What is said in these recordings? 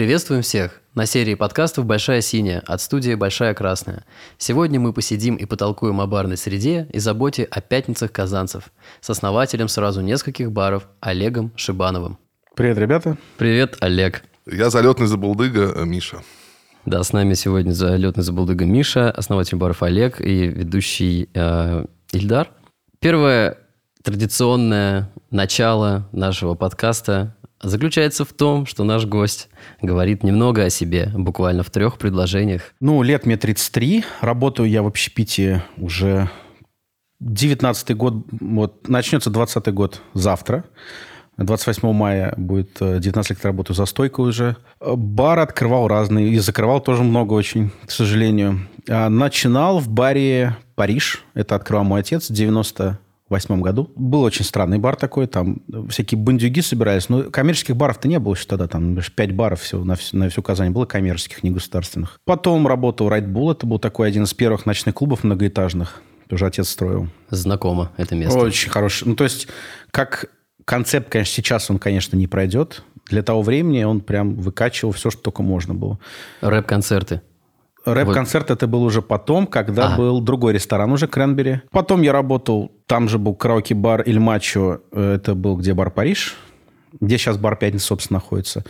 Приветствуем всех! На серии подкастов «Большая синяя» от студии «Большая красная». Сегодня мы посидим и потолкуем о барной среде и заботе о пятницах казанцев с основателем сразу нескольких баров Олегом Шибановым. Привет, ребята. Привет, Олег. Я залетный забулдыга э, Миша. Да, с нами сегодня залетный забулдыга Миша, основатель баров Олег и ведущий э, Ильдар. Первое традиционное начало нашего подкаста заключается в том, что наш гость говорит немного о себе, буквально в трех предложениях. Ну, лет мне 33, работаю я в общепите уже 19 год, вот, начнется 20 год завтра. 28 мая будет 19 э, лет работаю за стойкой уже. Бар открывал разные, и закрывал тоже много очень, к сожалению. А начинал в баре «Париж». Это открывал мой отец в 90 восьмом году. Был очень странный бар такой, там всякие бандюги собирались, но коммерческих баров-то не было еще тогда, там пять баров всего на, всю, на всю Казань было коммерческих, не государственных. Потом работал Right Bull, это был такой один из первых ночных клубов многоэтажных, тоже отец строил. Знакомо это место. Очень хороший. Ну, то есть, как концепт, конечно, сейчас он, конечно, не пройдет. Для того времени он прям выкачивал все, что только можно было. Рэп-концерты. Рэп-концерт вот. это был уже потом, когда а. был другой ресторан уже, Кренбери. Потом я работал, там же был караоке-бар Иль Мачо, э, это был где бар Париж, где сейчас бар Пятница, собственно, находится.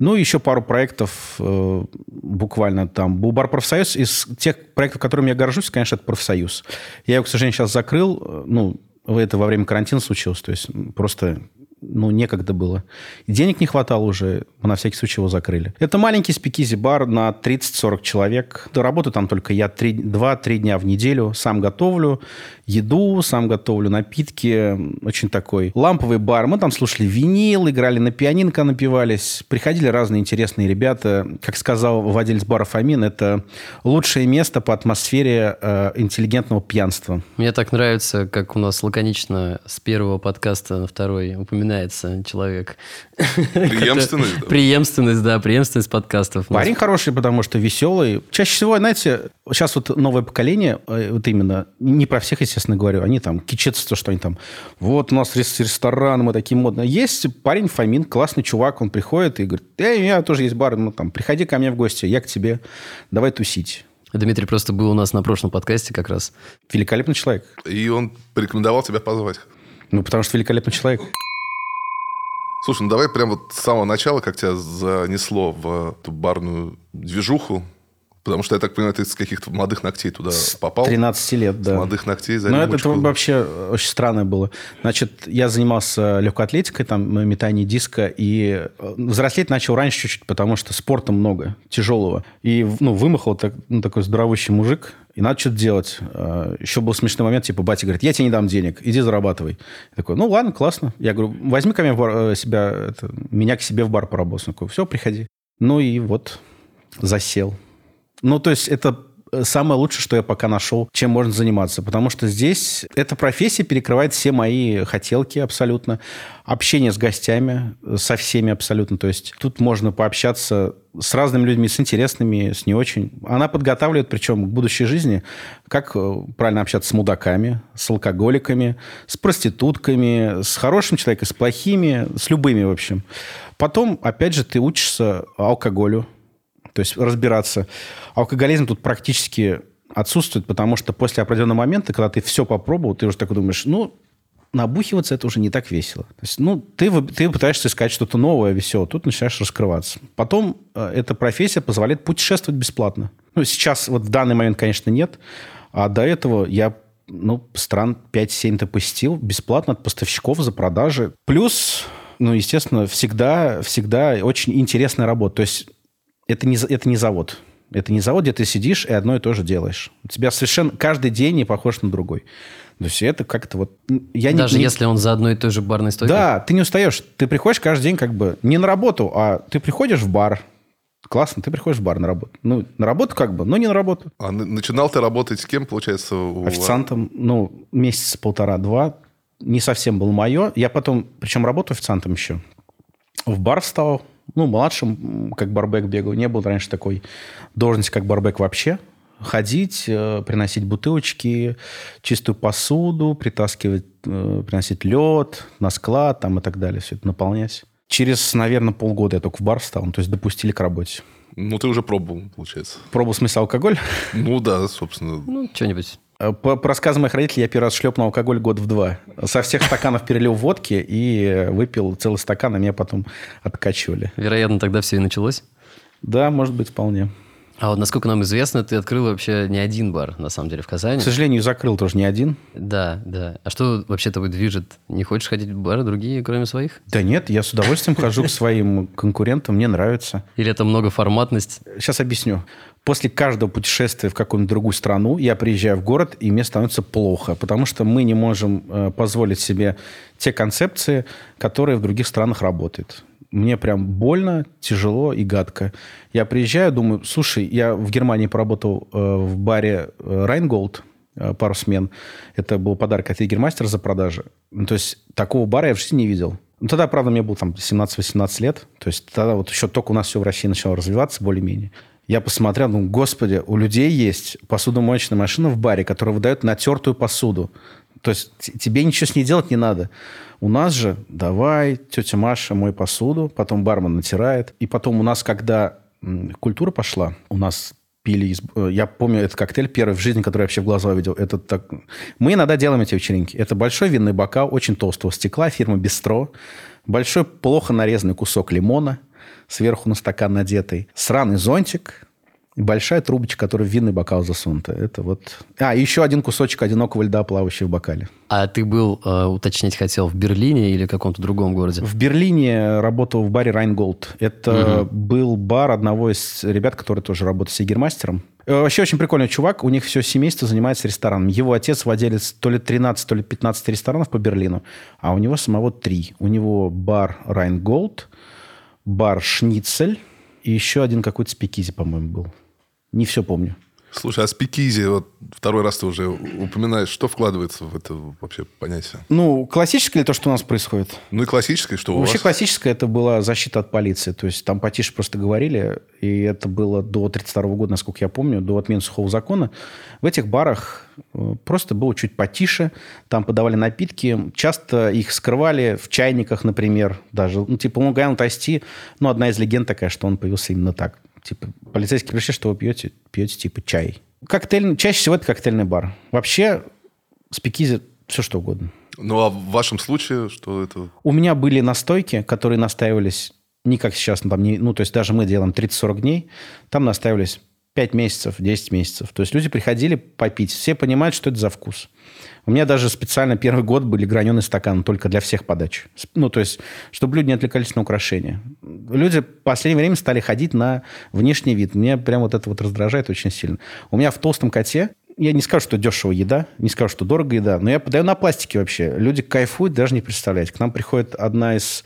Ну, еще пару проектов э, буквально там. Был бар «Профсоюз». Из тех проектов, которыми я горжусь, конечно, это «Профсоюз». Я его, к сожалению, сейчас закрыл. Э, ну, это во время карантина случилось. То есть просто ну, некогда было. Денег не хватало уже, мы на всякий случай его закрыли. Это маленький спикизи-бар на 30-40 человек. Работаю там только я 2-3 дня в неделю, сам готовлю еду, сам готовлю напитки. Очень такой ламповый бар. Мы там слушали винил, играли на пианинко, напивались. Приходили разные интересные ребята. Как сказал владелец бара Фомин, это лучшее место по атмосфере э, интеллигентного пьянства. Мне так нравится, как у нас лаконично с первого подкаста на второй упоминается человек. Преемственность. Преемственность, да, преемственность подкастов. Парень хороший, потому что веселый. Чаще всего, знаете, сейчас вот новое поколение, э, вот именно, не про всех, естественно, говорю. Они там кичатся, то, что они там, вот у нас ресторан, мы такие модные. Есть парень Фомин, классный чувак, он приходит и говорит, эй, у меня тоже есть бар, ну там, приходи ко мне в гости, я к тебе, давай тусить. Дмитрий просто был у нас на прошлом подкасте как раз. Великолепный человек. И он порекомендовал тебя позвать. Ну, потому что великолепный человек. Слушай, ну давай прямо вот с самого начала, как тебя занесло в эту барную движуху, Потому что, я так понимаю, ты с каких-то молодых ногтей туда попал. 13 лет, да. С молодых ногтей за Ну, это, это вообще очень странное было. Значит, я занимался легкой атлетикой, там, метание диска, и э, взрослеть начал раньше чуть-чуть, потому что спорта много, тяжелого. И, ну, вымахал так, ну, такой здоровущий мужик, и надо что-то делать. А, Еще был смешной момент, типа, батя говорит, я тебе не дам денег, иди зарабатывай. Я такой, ну, ладно, классно. Я говорю, возьми ко мне бар, э, себя, это, меня к себе в бар поработать. Он такой, все, приходи. Ну, и вот засел. Ну, то есть это э, самое лучшее, что я пока нашел, чем можно заниматься. Потому что здесь эта профессия перекрывает все мои хотелки абсолютно. Общение с гостями, э, со всеми абсолютно. То есть тут можно пообщаться с разными людьми, с интересными, с не очень. Она подготавливает, причем к будущей жизни, как э, правильно общаться с мудаками, с алкоголиками, с проститутками, с хорошим человеком, с плохими, с любыми, в общем. Потом, опять же, ты учишься алкоголю, то есть разбираться. Алкоголизм тут практически отсутствует, потому что после определенного момента, когда ты все попробовал, ты уже так думаешь, ну, набухиваться это уже не так весело. То есть, ну, ты, ты пытаешься искать что-то новое, веселое, тут начинаешь раскрываться. Потом э, эта профессия позволяет путешествовать бесплатно. Ну, сейчас, вот в данный момент, конечно, нет, а до этого я ну, стран 5-7-то посетил бесплатно от поставщиков за продажи. Плюс, ну, естественно, всегда, всегда очень интересная работа. То есть это не, это не завод. Это не завод, где ты сидишь и одно и то же делаешь. У тебя совершенно каждый день не похож на другой. То есть это как-то вот... Я Даже не, если он за одной и той же барной стойкой? Да, ты не устаешь. Ты приходишь каждый день как бы не на работу, а ты приходишь в бар. Классно, ты приходишь в бар на работу. Ну, на работу как бы, но не на работу. А начинал ты работать с кем, получается? У... Официантом, ну, месяц полтора-два. Не совсем было мое. Я потом, причем работаю официантом еще. В бар встал, ну, младшим, как барбек бегал. Не было раньше такой должности, как барбек вообще. Ходить, э, приносить бутылочки, чистую посуду, притаскивать, э, приносить лед на склад там и так далее. Все это наполнять. Через, наверное, полгода я только в бар встал, ну, то есть допустили к работе. Ну, ты уже пробовал, получается. Пробовал, в смысле, алкоголь? Ну да, собственно. Ну, что-нибудь. Э, По, по рассказам моих родителей, я первый раз шлепнул алкоголь год в два. Со всех стаканов перелил водки и выпил целый стакан, а меня потом откачивали. Вероятно, тогда все и началось. Да, может быть, вполне. А вот насколько нам известно, ты открыл вообще не один бар, на самом деле, в Казани. К сожалению, закрыл тоже не один. Да, да. А что вообще тобой движет? Не хочешь ходить в бары другие, кроме своих? Да нет, я с удовольствием хожу к своим конкурентам, мне нравится. Или это многоформатность? Сейчас объясню. После каждого путешествия в какую-нибудь другую страну я приезжаю в город, и мне становится плохо, потому что мы не можем э, позволить себе те концепции, которые в других странах работают. Мне прям больно, тяжело и гадко. Я приезжаю, думаю, слушай, я в Германии поработал э, в баре Райнголд э, пару смен. Это был подарок от Егермастера за продажи. Ну, то есть такого бара я в жизни не видел. Ну, тогда, правда, мне было там 17-18 лет. То есть тогда вот еще только у нас все в России начало развиваться более-менее. Я посмотрел, ну, господи, у людей есть посудомоечная машина в баре, которая выдает натертую посуду. То есть тебе ничего с ней делать не надо. У нас же давай, тетя Маша, мой посуду, потом бармен натирает. И потом у нас, когда культура пошла, у нас пили... из- э, Я помню, этот коктейль первый в жизни, который я вообще в глаза увидел. Это так... Мы иногда делаем эти вечеринки. Это большой винный бокал, очень толстого стекла, фирма Бистро. Большой, плохо нарезанный кусок лимона, сверху на стакан надетый. Сраный зонтик, и большая трубочка, которая в винный бокал засунута. Это вот... А, еще один кусочек одинокого льда, плавающий в бокале. А ты был, э, уточнить хотел, в Берлине или каком-то другом городе? В Берлине работал в баре Rheingold. Это был бар одного из ребят, который тоже работает с Егермейстером. Э, Вообще очень прикольный чувак. У них все семейство занимается рестораном. Его отец владелец то ли 13, то ли 15 ресторанов по Берлину, а у него самого три. У него бар Rheingold, бар Шницель и еще один какой-то speakeasy, по-моему, был. Не все помню. Слушай, а спикизи, вот второй раз ты уже упоминаешь, что вкладывается в это вообще понятие? Ну, классическое ли то, что у нас происходит? Ну и классическое, что у Вообще вас? классическое это была защита от полиции. То есть там потише просто говорили, и это было до 1932 года, насколько я помню, до отмены сухого закона. В этих барах э, просто было чуть потише. Там подавали напитки. Часто их скрывали в чайниках, например. Даже, ну, типа, Long Island Tea, ну, одна из легенд такая, что он появился именно так. Типа, полицейские пришли, что вы пьете? Пьете, типа, чай. Коктейль, чаще всего это коктейльный бар. Вообще, спикизи все что угодно. Ну а в вашем случае, что это... У меня были настойки, которые настаивались не как сейчас, ну, там, не, ну, то есть даже мы делаем 30-40 дней, там настаивались 5 месяцев, 10 месяцев. То есть люди приходили попить, все понимают, что это за вкус. У меня даже специально первый год были граненые стаканы только для всех подач. Ну, то есть, чтобы люди не отвлекались на украшения. Люди в последнее время стали ходить на внешний вид. Меня прям вот это вот раздражает очень сильно. У меня в толстом коте я не скажу, что дешево еда, не скажу, что дорого еда, но я подаю на пластике вообще. Люди кайфуют, даже не представляете. К нам приходит одна из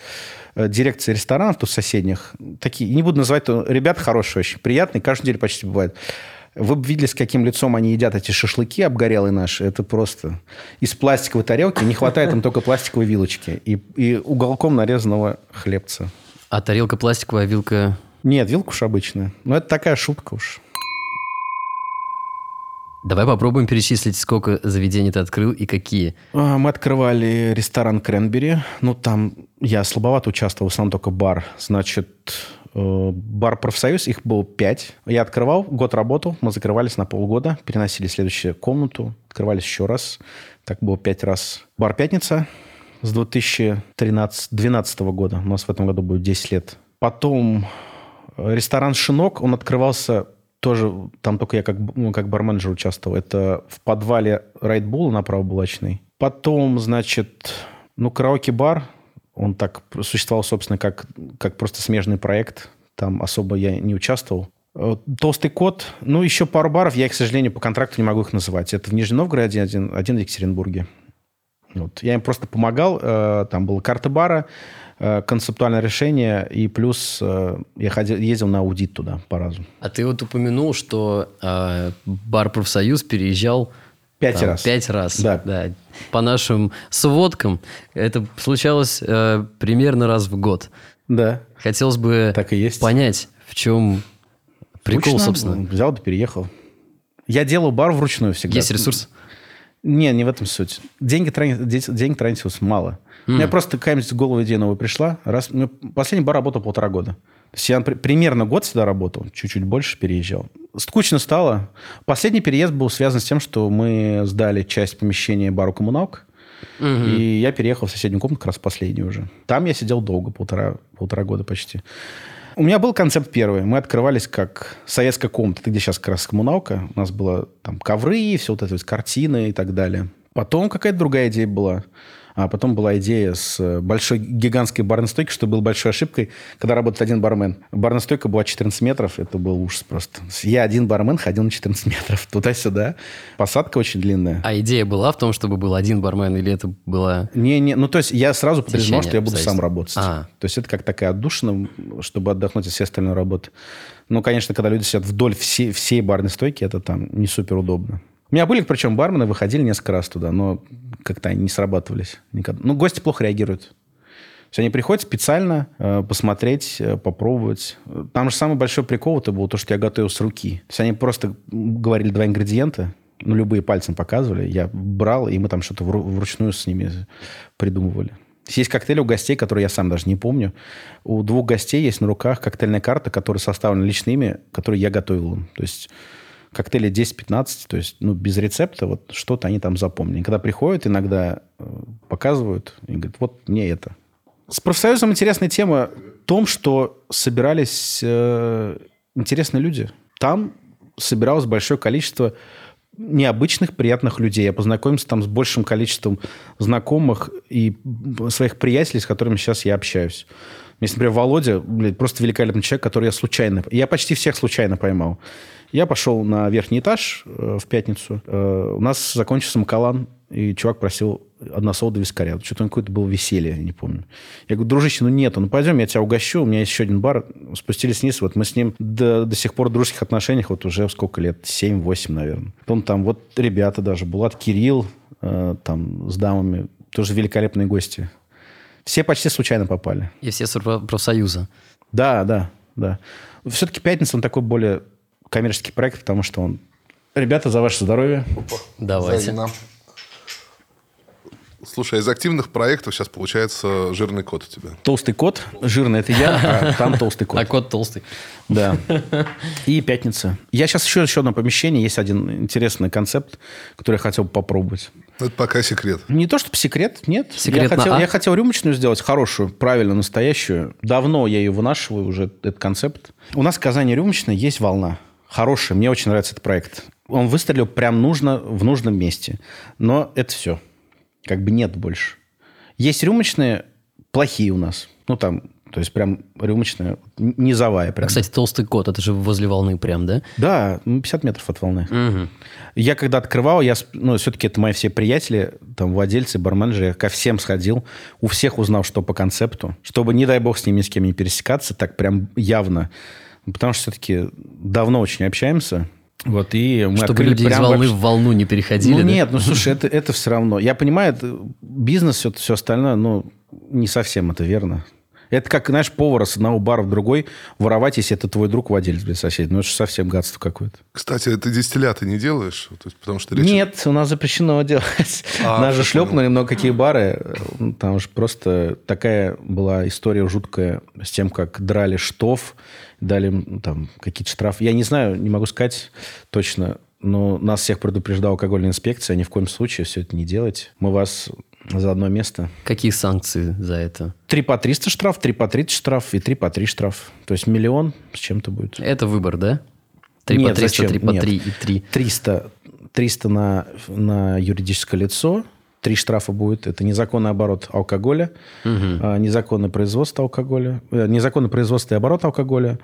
э, дирекций ресторанов тут соседних. Такие, не буду называть, но ребята хорошие очень, приятные, каждую неделю почти бывает. Вы бы видели, с каким лицом они едят эти шашлыки обгорелые наши. Это просто из пластиковой тарелки. Не хватает им только пластиковой вилочки и, и уголком нарезанного хлебца. А тарелка пластиковая, вилка... Нет, вилка уж обычная. Но это такая шутка уж. Давай попробуем перечислить, сколько заведений ты открыл и какие. А, Мы открывали ресторан Кренбери. Ну, там я слабовато участвовал, основном только бар. Значит, бар «Профсоюз», их было пять. Я открывал, год работал, мы закрывались на полгода, переносили следующую комнату, открывались еще раз. Так было пять раз. Бар «Пятница» с 2012 года. У нас в этом году будет 10 лет. Потом э, ресторан «Шинок», он открывался тоже, там только я как, ну, как барменджер участвовал. Это в подвале Райтбула на правобулочной. Потом, значит, ну, караоке-бар, он так существовал, собственно, как, как просто смежный проект. Там особо я не участвовал. Э, Толстый кот. Ну, еще пару баров. Я, к сожалению, по контракту не могу их называть. Это в Нижнем Новгороде один, один в Екатеринбурге. Вот. Я им просто помогал. э, Там была карта бара, э, концептуальное решение, и плюс я ходил, ездил на аудит туда по разу. А ты вот упомянул, что бар «Профсоюз» переезжал Пять там, раз. Пять раз. Да. По нашим сводкам это случалось э, примерно раз в год. Да. Хотелось бы Так и есть. понять, в чем прикол, Скучно. собственно. Взял да переехал. Я делал бар вручную всегда. Есть ресурс? Не, не в этом суть. Деньги, трани- де- денег тратилось мало. У меня просто какая-нибудь в голову идея новая пришла. Раз, ну, последний бар работал полтора года. Я при- примерно год сюда работал, чуть-чуть больше переезжал. Скучно стало. Последний переезд был связан с тем, что мы сдали часть помещения бару коммуналк. И я переехал в соседнюю комнату, как раз последнюю уже. Там я сидел долго, полтора, полтора года почти. У меня был концепт первый. Мы открывались как советская комната, где сейчас как раз коммуналка. У нас было там ковры, все вот это вот, картины и так далее. Потом какая-то другая идея была. А потом была идея с э, большой гигантской барной стойкой, что было большой ошибкой, когда работает один бармен. Барная стойка была 14 метров, это был ужас просто. Я один бармен ходил на 14 метров туда-сюда. Посадка очень длинная. А идея была в том, чтобы был один бармен, или это была... Не, не, ну то есть я сразу подразумевал, что я буду сам работать. А. То есть это как такая отдушина, чтобы отдохнуть от всей остальной работы. Ну, конечно, когда люди сидят вдоль всей, всей барной стойки, это там не супер удобно. Меня были, причем, бармены, выходили несколько раз туда, но как-то они не срабатывались никогда. Ну, гости плохо реагируют. То есть они приходят специально э, посмотреть, э, попробовать. Там же самый большой прикол это был то, что я готовил с руки. То есть они просто говорили два ингредиента, ну, любые пальцем показывали. Я брал, и мы там что-то вру- вручную с ними придумывали. Есть коктейли у гостей, которые я сам даже не помню. У двух гостей есть на руках коктейльная карта, которая составлена лично ими, которую я готовил. То есть коктейли 10-15, то есть ну, без рецепта, вот что-то они там запомнили. Когда приходят, иногда э, показывают и говорят, вот мне это. С профсоюзом интересная тема в том, что собирались э, интересные люди. Там собиралось большое количество необычных, приятных людей. Я познакомился там с большим количеством знакомых и своих приятелей, с которыми сейчас я общаюсь. Есть, например, Володя, блядь, просто великолепный человек, который я случайно... Я почти всех случайно поймал. Я пошел на верхний этаж э, в пятницу. Э, у нас закончился Макалан, и чувак просил односолода вискаря. Что-то какое-то было веселье, не помню. Я говорю, дружище, ну нету, ну пойдем, я тебя угощу. У меня есть еще один бар. Спустились вниз, вот мы с ним до, до сих пор в дружеских отношениях, вот уже сколько лет, 7-8, наверное. Потом там вот ребята даже, Булат Кирилл, э, там с дамами, тоже великолепные гости. Все почти случайно попали. И все с проф- профсоюза. Да, да, да. Все-таки «Пятница» он такой более коммерческий проект, потому что он... Ребята, за ваше здоровье. Давайте. За нам. Слушай, а из активных проектов сейчас получается жирный кот у тебя. Толстый кот, жирный это я, а там толстый кот. А кот толстый. Да. И пятница. Я сейчас еще еще одно помещение. Есть один интересный концепт, который я хотел бы попробовать. Это пока секрет. Не то, чтобы секрет, нет. Секрет я, на хотел, А? я хотел рюмочную сделать, хорошую, правильно, настоящую. Давно я ее вынашиваю, уже этот концепт. У нас в Казани рюмочная есть волна. Хорошая, мне очень нравится этот проект. Он выстрелил прям нужно, в нужном месте. Но это все. Как бы нет больше. Есть рюмочные плохие у нас. Ну, там, то есть прям рюмочная, низовая прям. Кстати, толстый кот, это же возле волны прям, да? Да, ну, 50 метров от волны. Я когда открывал, я, ну, все-таки это мои все приятели, там, владельцы, барменджеры, я ко всем сходил, у всех узнал, что по концепту, чтобы, не дай бог, с ними ни с кем не пересекаться, так прям явно. Потому что все-таки давно очень общаемся. Вот, и мы Чтобы люди из прям волны вообще- в волну не переходили, ну да? нет, ну слушай, это, это все равно. Я понимаю, это бизнес, все, все остальное, но не совсем это верно. Это как, знаешь, повара с одного бара в другой воровать, если это твой друг владелец, блин, сосед. Ну, это же совсем гадство какое-то. Кстати, ты дистилляты не делаешь? То есть, потому что речь... Нет, у нас запрещено делать. А, Нас же шлепнули много какие бары. Там же просто такая была история жуткая с тем, как драли штоф, дали там какие-то штрафы. Я не знаю, не могу сказать точно, но нас всех предупреждала алкогольная инспекция. Ни в коем случае все это не делать. Мы вас за одно место. Какие санкции за это? 3 по 300 штраф, 3 по 30 штраф и 3 по 3 штраф. То есть миллион с чем-то будет. Это выбор, да? Три по Нет, 300, зачем? три по Нет. 3 и 3. 300, 300 на, на юридическое лицо, три штрафа будет. Это незаконный оборот алкоголя, а, незаконное производство алкоголя, э, незаконное производство и оборот алкоголя,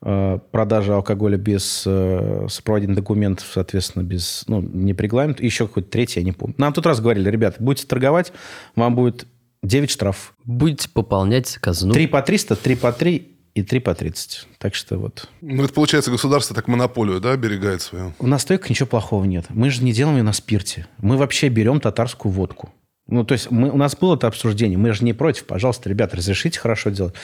продажа алкоголя без э, сопроводительных документов, соответственно, без, ну, не по регламенту. Еще какой-то третий, я не помню. Нам тут раз говорили, ребята, будете торговать, вам будет 9 штрафов. Будете пополнять казну. 3 по 300, 3 по 3 и 3 по 30. Так что вот. Ну, это получается, государство так монополию, да, оберегает свою. В настойках ничего плохого нет. Мы же не делаем ее на спирте. Мы вообще берем татарскую водку. Ну, то есть мы, у нас было это обсуждение. Мы же не против. Пожалуйста, ребята, разрешите хорошо делать.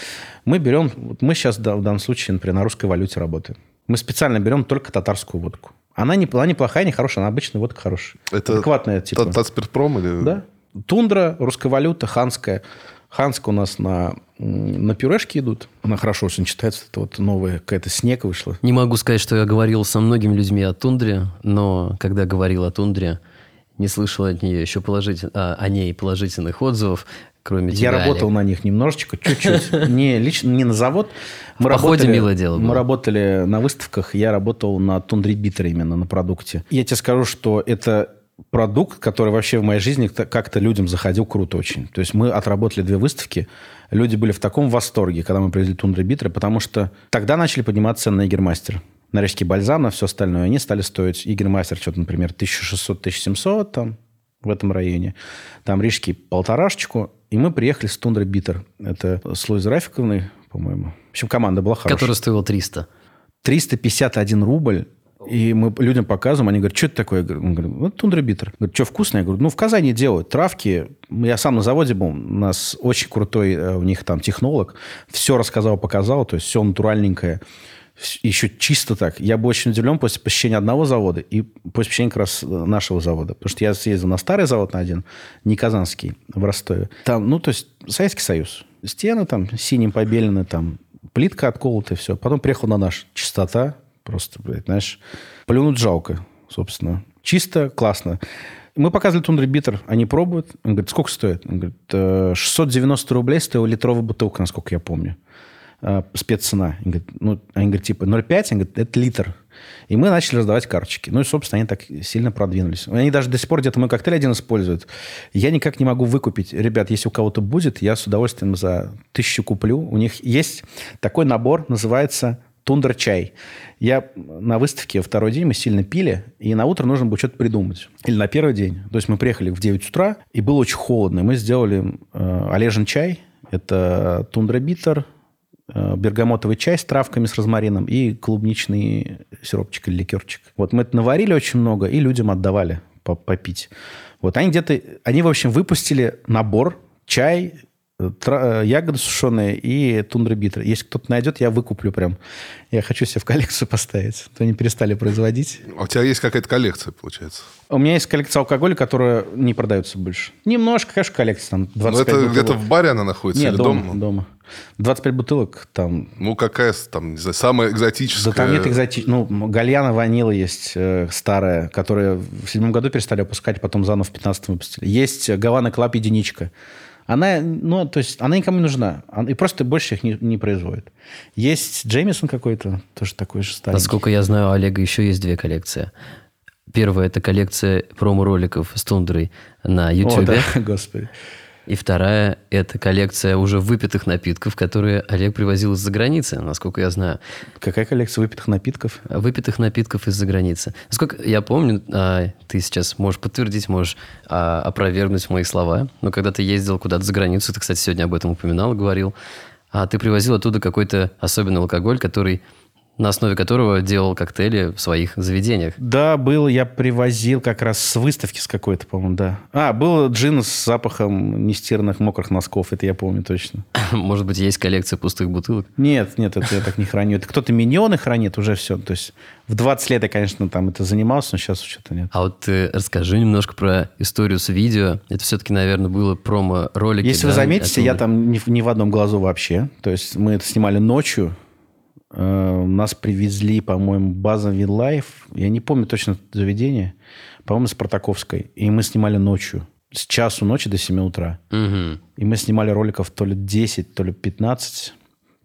Мы берем... Вот мы сейчас да, в данном случае, например, на русской валюте работаем. Мы специально берем только татарскую водку. Она не, она не плохая, не хорошая, она обычная водка хорошая. Это Адекватная, типа. Та- Татспиртпром или... Да. Тундра, русская валюта, ханская. Ханская у нас на, на пюрешке идут. Она хорошо очень читается. Это вот новая какая-то снег вышла. Не могу сказать, что я говорил со многими людьми о тундре, но когда говорил о тундре, не слышал от нее еще положитель... а, о ней положительных отзывов, кроме Я тебя, работал Олег. на них немножечко, чуть-чуть. Не лично, не на завод. Мы работали- милое дело было. Мы работали на выставках, я работал на тундре битер именно, на продукте. Я тебе скажу, что это продукт, который вообще в моей жизни как-то людям заходил круто очень. То есть мы отработали две выставки, люди были в таком восторге, когда мы привезли тундры битеры, потому что тогда начали подниматься цены на Егермастер. На рижский бальзам, на все остальное. Они стали стоить, Егермастер, что-то, например, 1600-1700 там, в этом районе. Там рижский полторашечку. И мы приехали с Тундрой Битер. Это с Луизой Рафиковной, по-моему. В общем, команда была хорошая. Который стоил 300. 351 рубль. И мы людям показываем, они говорят, что это такое? Я говорю, вот тундра битер. Говорит, что вкусно? Я говорю, ну, в Казани делают травки. Я сам на заводе был, у нас очень крутой э, у них там технолог. Все рассказал, показал, то есть все натуральненькое. Еще чисто так. Я был очень удивлен после посещения одного завода и после посещения как раз э, нашего завода. Потому что я съездил на старый завод на один, не казанский, в Ростове. Там, ну, то есть Советский Союз. Стены там синим побелены, там плитка отколота, все. Потом приехал на наш. Чистота, просто, блядь, знаешь, плюнуть жалко, собственно. Чисто, классно. Мы показывали тундра битер, они пробуют. Он говорит, сколько стоит? Он говорит, «Э, 690 рублей стоила литровая бутылка, насколько я помню. Э, Спеццена. Он говорит, ну, они говорят, типа 0,5, он говорит, это литр. И мы начали раздавать карточки. Ну и, собственно, они так сильно продвинулись. Они даже до сих пор где-то мой коктейль один используют. Я никак не могу выкупить. Ребят, если у кого-то будет, я с удовольствием за тысячу куплю. У них есть такой набор, называется тундер чай. Я на выставке второй день мы сильно пили, и на утро нужно было что-то придумать. Или на первый день. То есть мы приехали в 9 утра, и было очень холодно. И мы сделали э, олежен чай. Это тундра битер, э, бергамотовый чай с травками, с розмарином и клубничный сиропчик или ликерчик. Вот мы это наварили очень много и людям отдавали по- попить. Вот они где-то, они, в общем, выпустили набор чай, ягоды сушеные и тундра битер. Если кто-то найдет, я выкуплю прям. Я хочу себе в коллекцию поставить. А То они перестали производить. А у тебя есть какая-то коллекция, получается? У меня есть коллекция алкоголя, которая не продается больше. Немножко, конечно, коллекция. Там Ну, 25 это бутылок. где-то в баре она находится Нет, или дома, дома? дома. 25 бутылок там Ну, какая там, не знаю, самая экзотическая? Да там нет экзотич... Ну, Galliano Vanilla есть э, старая, которая в седьмом году перестали выпускать, потом заново в 15 выпустили. Есть Havana Club единичка. Она, ну, то есть, она никому не нужна. И просто больше их не, не производит. Есть Джеймисон какой-то, тоже такой же старый. Насколько я знаю, у Олега еще есть две коллекции. Первая – это коллекция промо-роликов с тундрой на О, YouTube. да, господи. И вторая – это коллекция уже выпитых напитков, которые Олег привозил из-за границы, насколько я знаю. Какая коллекция выпитых напитков? Выпитых напитков из-за границы. Насколько я помню, а, ты сейчас можешь подтвердить, можешь а, опровергнуть мои слова, но когда ты ездил куда-то за границу, ты, кстати, сегодня об этом упоминал, говорил, а ты привозил оттуда какой-то особенный алкоголь, который на основе которого делал коктейли в своих заведениях. Да, был, я привозил как раз с выставки с какой-то, по-моему, да. А, был джин с запахом нестиранных мокрых носков, это я помню точно. Может быть, есть коллекция пустых бутылок? Нет, нет, это я так не храню. Это кто-то миньоны хранит, уже все. То есть в 20 лет я, конечно, там это занимался, но сейчас что-то нет. А вот э, расскажи немножко про историю с видео. Это все-таки, наверное, было промо-ролики. Если да, вы заметите, оттуда. я там в- не в одном глазу вообще. То есть мы это снимали ночью. Э, Нас привезли, по-моему, база Винлайф. Я не помню точно заведение. По-моему, с Протаковской. И мы снимали ночью. С часу ночи до 7 утра. Мгм. И мы снимали роликов то ли 10, то ли 15.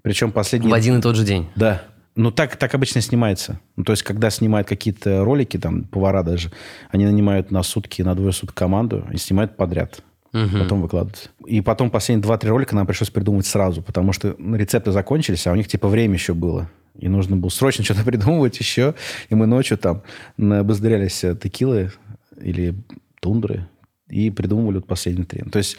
Причем последний... В один и тот же день. Да. Ну, так, так обычно снимается. Ну, то есть, когда снимают какие-то ролики, там, повара даже, они нанимают на сутки, на двое суток команду и снимают подряд. Потом выкладывают. И потом последние 2-3 ролика нам пришлось придумывать сразу, потому что ну, рецепты закончились, а у них типа время еще было. И нужно было срочно что-то придумывать еще. И мы ночью там набыздрялись э, текилы или тундры и придумывали вот последние три. То есть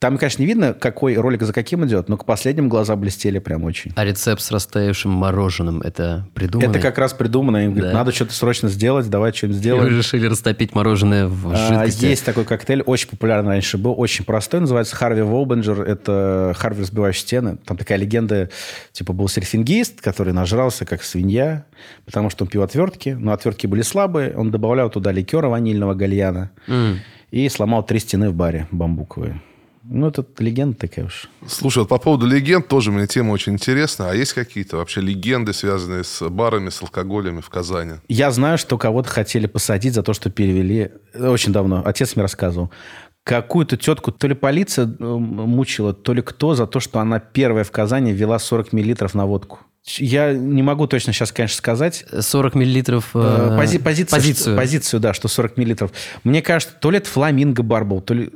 Там, конечно, не видно, какой ролик за каким идет, но к последним глаза блестели прям очень. А рецепт с растаявшим мороженым, это придумано? Это как раз придумано. Им говорят, Да. надо что-то срочно сделать, давай что-нибудь Вы сделаем. решили растопить мороженое в А, жидкости? Есть такой коктейль, очень популярный раньше был, очень простой, называется Харви Волбенджер. Это Харви разбивающий стены. Там такая легенда, типа был серфингист, который нажрался как свинья, потому что он пил отвертки, но отвертки были слабые, он добавлял туда ликера ванильного гальяна М. и сломал три стены в баре бамбуковые. Ну, это легенда такая уж. Слушай, вот по поводу легенд тоже мне тема очень интересна. А есть какие-то вообще легенды, связанные с барами, с алкоголями в Казани? Я знаю, что кого-то хотели посадить за то, что перевели очень давно. Отец мне рассказывал. Какую-то тетку то ли полиция э, мучила, то ли кто за то, что она первая в Казани ввела 40 миллилитров на водку. Я не могу точно сейчас, конечно, сказать. 40 миллилитров Э, э, пози- позицию, позицию. что- позицию, да, что 40 миллилитров. Мне кажется, то ли это фламинго бар был, то ли,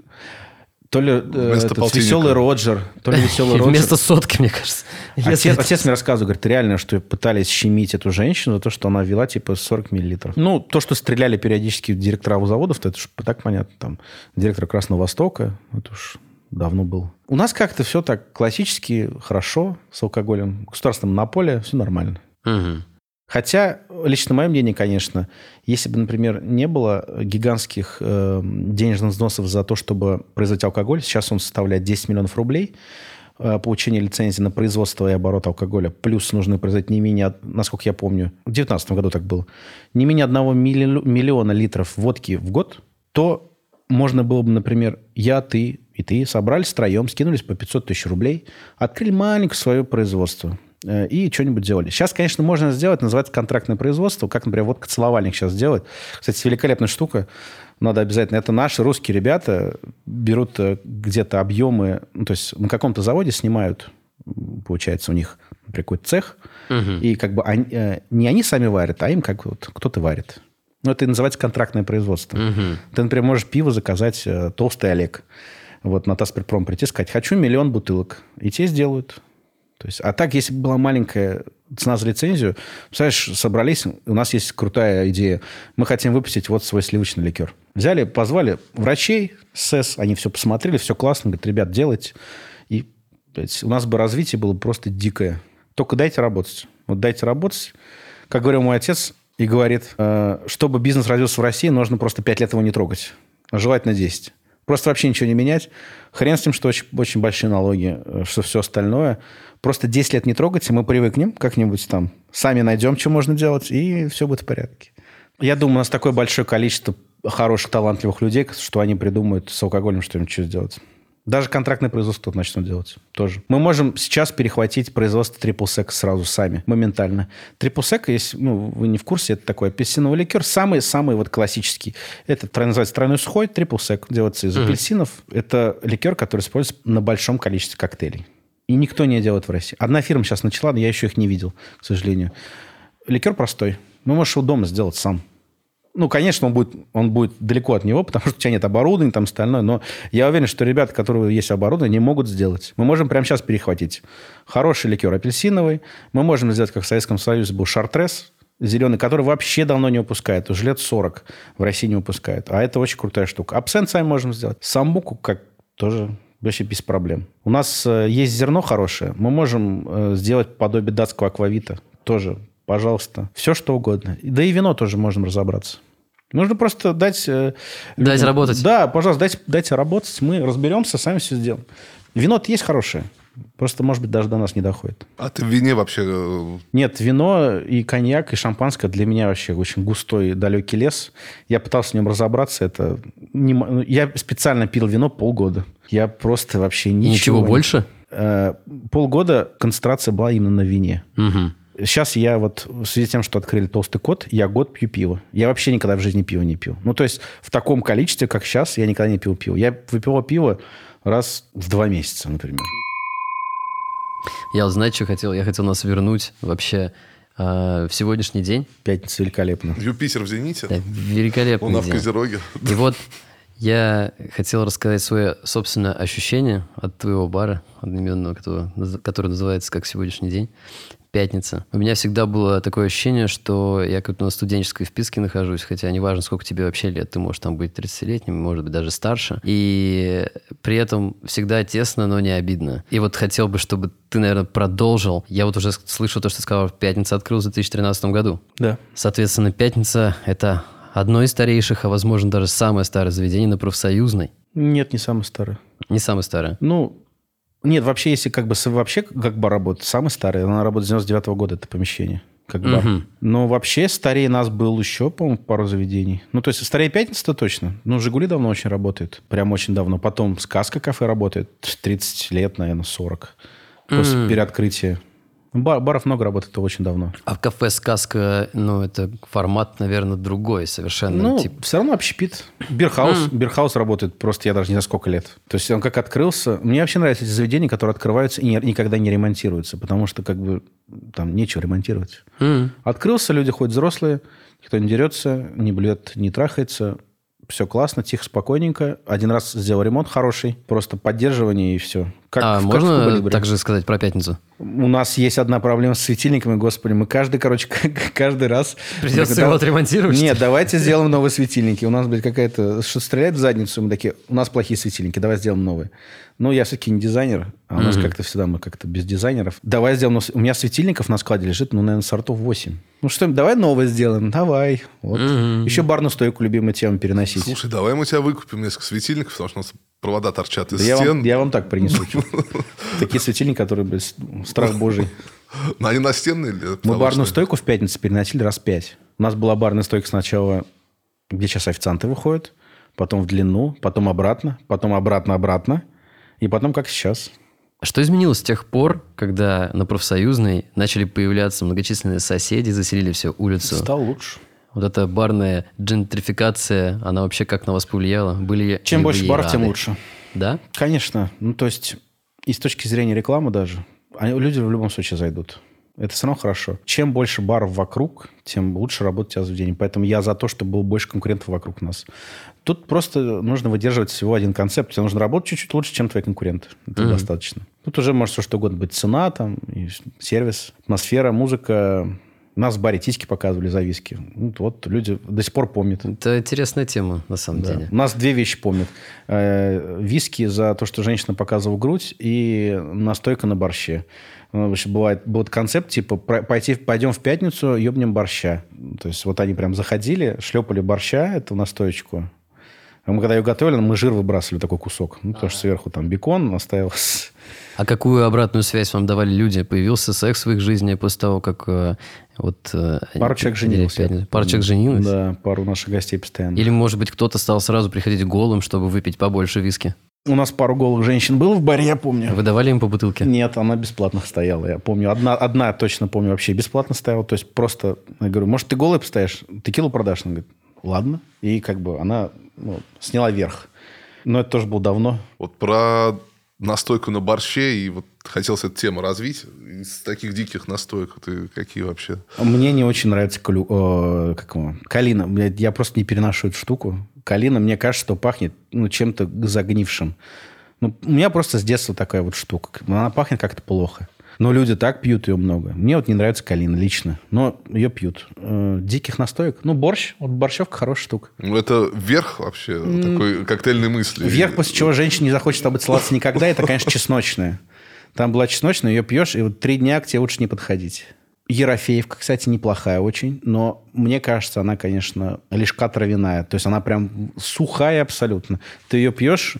то ли э, Вместо этот веселый Роджер, то ли веселый Роджер. Вместо сотки, мне кажется. Отец, это- отец мне рассказывал, говорит, реально, что пытались щемить эту женщину за то, что она вела типа 40 миллилитров. Ну, то, что стреляли периодически директора заводов, то это уж так понятно. Там директор Красного Востока, это уж давно был. У нас как-то все так классически, хорошо с алкоголем. Государственная монополия, все нормально. Мгм. Хотя, лично мое мнение, конечно, если бы, например, не было гигантских э, денежных взносов за то, чтобы производить алкоголь, сейчас он составляет 10 миллионов рублей, э, получение лицензии на производство и оборот алкоголя, плюс нужно производить не менее, насколько я помню, в 2019 году так было, не менее одного милли- миллиона литров водки в год, то можно было бы, например, я, ты и ты собрались втроем, скинулись по 500 тысяч рублей, открыли маленькое свое производство и что-нибудь делали. Сейчас, конечно, можно сделать, называется контрактное производство, как, например, водка целовальник сейчас делает. Кстати, великолепная штука. Надо обязательно. Это наши русские ребята берут э, где-то объемы, ну, то есть на каком-то заводе снимают, получается, у них например, какой-то цех, и как бы они- э, не они сами варят, а им как вот кто-то варит. Ну, это и называется контрактное производство. Ты, например, можешь пиво заказать э, толстый Олег. Вот на Тасперпром прийти и сказать, хочу миллион бутылок. И тебе сделают. То есть, а так, если бы была маленькая цена за лицензию, представляешь, собрались, у нас есть крутая идея, мы хотим выпустить вот свой сливочный ликер. Взяли, позвали врачей, СЭС, они все посмотрели, все классно, говорят, ребят, делайте. И блядь, у нас бы развитие было просто дикое. Только дайте работать. Вот дайте работать. Как говорил мой отец, и говорит, э, чтобы бизнес родился в России, нужно просто 5 лет его не трогать. Желательно 10. Просто вообще ничего не менять. Хрен с тем, что очень, очень большие налоги, э, что все остальное. Просто 10 лет не трогать, и мы привыкнем как-нибудь там. Сами найдем, что можно делать, и все будет в порядке. Я думаю, у нас такое большое количество хороших, талантливых людей, что они придумают с алкоголем что-нибудь что сделать. Даже контрактное производство тут начнут делать тоже. Мы можем сейчас перехватить производство трипл сек сразу сами, моментально. Трипл сек, если ну, вы не в курсе, это такой апельсиновый ликер, самый-самый вот классический. Это называется тройной сухой, трипл сек, делается из апельсинов. Это ликер, который используется на большом количестве коктейлей. И никто не делает в России. Одна фирма сейчас начала, но я еще их не видел, к сожалению. Ликер простой. Ну, можешь его дома сделать сам. Ну, конечно, он будет, он будет далеко от него, потому что у тебя нет оборудования, там остальное. Но я уверен, что ребята, у которых есть оборудование, не могут сделать. Мы можем прямо сейчас перехватить хороший ликер апельсиновый. Мы можем сделать, как в Советском Союзе был шартрес зеленый, который вообще давно не выпускает. Уже лет 40 в России не выпускает. А это очень крутая штука. Абсент сами можем сделать. Самбуку как тоже вообще без проблем. У нас э, есть зерно хорошее. Мы можем э, сделать подобие датского аквавита. Тоже, пожалуйста. Все, что угодно. Да и вино тоже можем разобраться. Нужно просто дать... э, Дать работать. Да, пожалуйста, дайте, дайте работать. Мы разберемся, сами все сделаем. Вино-то есть хорошее. Просто, может быть, даже до нас не доходит. А ты в вине вообще... э, Нет, вино и коньяк, и шампанское для меня вообще очень густой далекий лес. Я пытался в нем разобраться. Это не м- Я специально пил вино полгода. Я просто вообще ничего... Ничего больше? Э, Полгода концентрация была именно на вине. Мгм. Сейчас я вот в связи с тем, что открыли толстый кот, я год пью пиво. Я вообще никогда в жизни пиво не пил. Ну, то есть в таком количестве, как сейчас, я никогда не пил пиво. Я выпивал пиво раз в два месяца, например. Я знаете, что хотел? Я хотел нас вернуть вообще э, в сегодняшний день. Пятница великолепно. Юпитер в зените? Да, великолепный Он в день. Козероге. И вот я хотел рассказать свое собственное ощущение от твоего бара, одноименного, который, который называется как сегодняшний день. Пятница. У меня всегда было такое ощущение, что я как-то на студенческой вписке нахожусь, хотя неважно, сколько тебе вообще лет, ты можешь там быть 30-летним, может быть, даже старше. И при этом всегда тесно, но не обидно. И вот хотел бы, чтобы ты, наверное, продолжил. Я вот уже слышу то, что ты сказал, пятница открылась в 2013 году. Да. Соответственно, пятница — это одно из старейших, а возможно даже самое старое заведение на профсоюзной. Нет, не самое старое. Не самое старое. Ну, нет, вообще, если как бы вообще как бар работает, самый старый, она работает с 99 года, это помещение, как бар. Мгм. Но вообще старее нас был еще, по-моему, пару заведений. Ну, то есть старее пятница-то точно. Ну, Жигули давно очень работает. Прям очень давно. Потом Сказка кафе работает. 30 лет, наверное, 40. После Мгм. переоткрытия. Бар- баров много работает очень давно. А в кафе «Сказка», ну, это формат, наверное, другой совершенно. Ну, Тип- все равно общепит. Бирхаус. Бирхаус работает просто, я даже не знаю, сколько лет. То есть он как открылся... Мне вообще нравятся эти заведения, которые открываются и не- никогда не ремонтируются, потому что как бы там нечего ремонтировать. М. Открылся, люди ходят взрослые, никто не дерется, не блюет, не трахается. Все классно, тихо, спокойненько. Один раз сделал ремонт хороший, просто поддерживание и все. Как, а как в можно также сказать про пятницу? У нас есть одна проблема с светильниками, господи. Мы каждый, короче, каждый раз... Придется его отремонтировать, Нет, давайте сделаем новые светильники. У нас, блядь, какая-то... Что стреляет в задницу, мы такие, у нас плохие светильники, давай сделаем новые. Ну, я все-таки не дизайнер, а у нас как-то всегда мы как-то без дизайнеров. Давай сделаем... У меня светильников на складе лежит, ну, наверное, сортов 8. Ну, что, давай новые сделаем, давай. Вот. Еще барную стойку, любимую тему переносить. Слушай, давай мы тебя выкупим несколько светильников, потому что у нас провода торчат из Да я, стен. вам, я вам так принесу. Такие светильники, которые, блядь, страх божий. Но они настенные? или Мы барную что- стойку в пятницу переносили раз пять. У нас была барная стойка сначала, где сейчас официанты выходят, потом в длину, потом обратно, потом обратно-обратно, и потом как сейчас. Что изменилось с тех пор, когда на профсоюзной начали появляться многочисленные соседи, заселили всю улицу? Стал лучше. Вот эта барная джентрификация, она вообще как на вас повлияла? Были Чем больше баров, тем лучше. Да? Конечно. Ну, то есть, и с точки зрения рекламы даже, они, люди в любом случае зайдут. Это все равно хорошо. Чем больше баров вокруг, тем лучше тебя заведение. Поэтому я за то, чтобы было больше конкурентов вокруг нас. Тут просто нужно выдерживать всего один концепт. Тебе нужно работать чуть-чуть лучше, чем твои конкуренты. Это достаточно. Тут уже может все что угодно быть. Цена, там, сервис, атмосфера, музыка. Нас в баре тиски показывали за виски. Ну, Вот люди до сих пор помнят. Это интересная тема, на самом Да. деле. Нас две вещи помнят. Э, Виски за то, что женщина показывала грудь, и настойка на борще. Ну, вообще Бывает, был концепт, типа, пойти, пойдем в пятницу, ебнем борща. То есть вот они прям заходили, шлепали борща, эту настоечку. А мы когда ее готовили, мы жир выбрасывали такой кусок. Ну, потому что сверху там бекон оставился. А какую обратную связь вам давали люди? Появился секс в их жизни после того, как э, вот... э, Пару человек приходили в женилось. я пятницу? Пару человек женилось? Да, пару наших гостей постоянно. Или, может быть, кто-то стал сразу приходить голым, чтобы выпить побольше виски? У нас пару голых женщин было в баре, я помню. Вы давали им по бутылке? Нет, она бесплатно стояла. Я помню, одна, одна точно помню вообще бесплатно стояла. То есть просто, я говорю, может, ты голый постоишь? Текилу продашь? Она говорит, ладно. И как бы она ну, сняла верх. Но это тоже было давно. Вот про настойку на борще, и вот хотелось эту тему развить. Из таких диких настоек ты какие вообще? Мне не очень нравится калю, э, как его, калина. Я, я просто не переношу эту штуку. Калина, мне кажется, что пахнет ну, чем-то загнившим. Ну, у меня просто с детства такая вот штука. Она пахнет как-то плохо. Но люди так пьют ее много. Мне вот не нравится калина лично, но ее пьют. Э, диких настоек. Ну, борщ. Вот борщевка хорошая штука. Ну, это верх вообще такой коктейльной мысли. Вверх, после чего женщина не захочет с тобой целоваться никогда, это, конечно, чесночная. Там была чесночная, ее пьешь, и вот три дня к тебе лучше не подходить. Ерофеевка, кстати, неплохая очень, но мне кажется, она, конечно, лишка травяная. То есть она прям сухая абсолютно. Ты ее пьешь,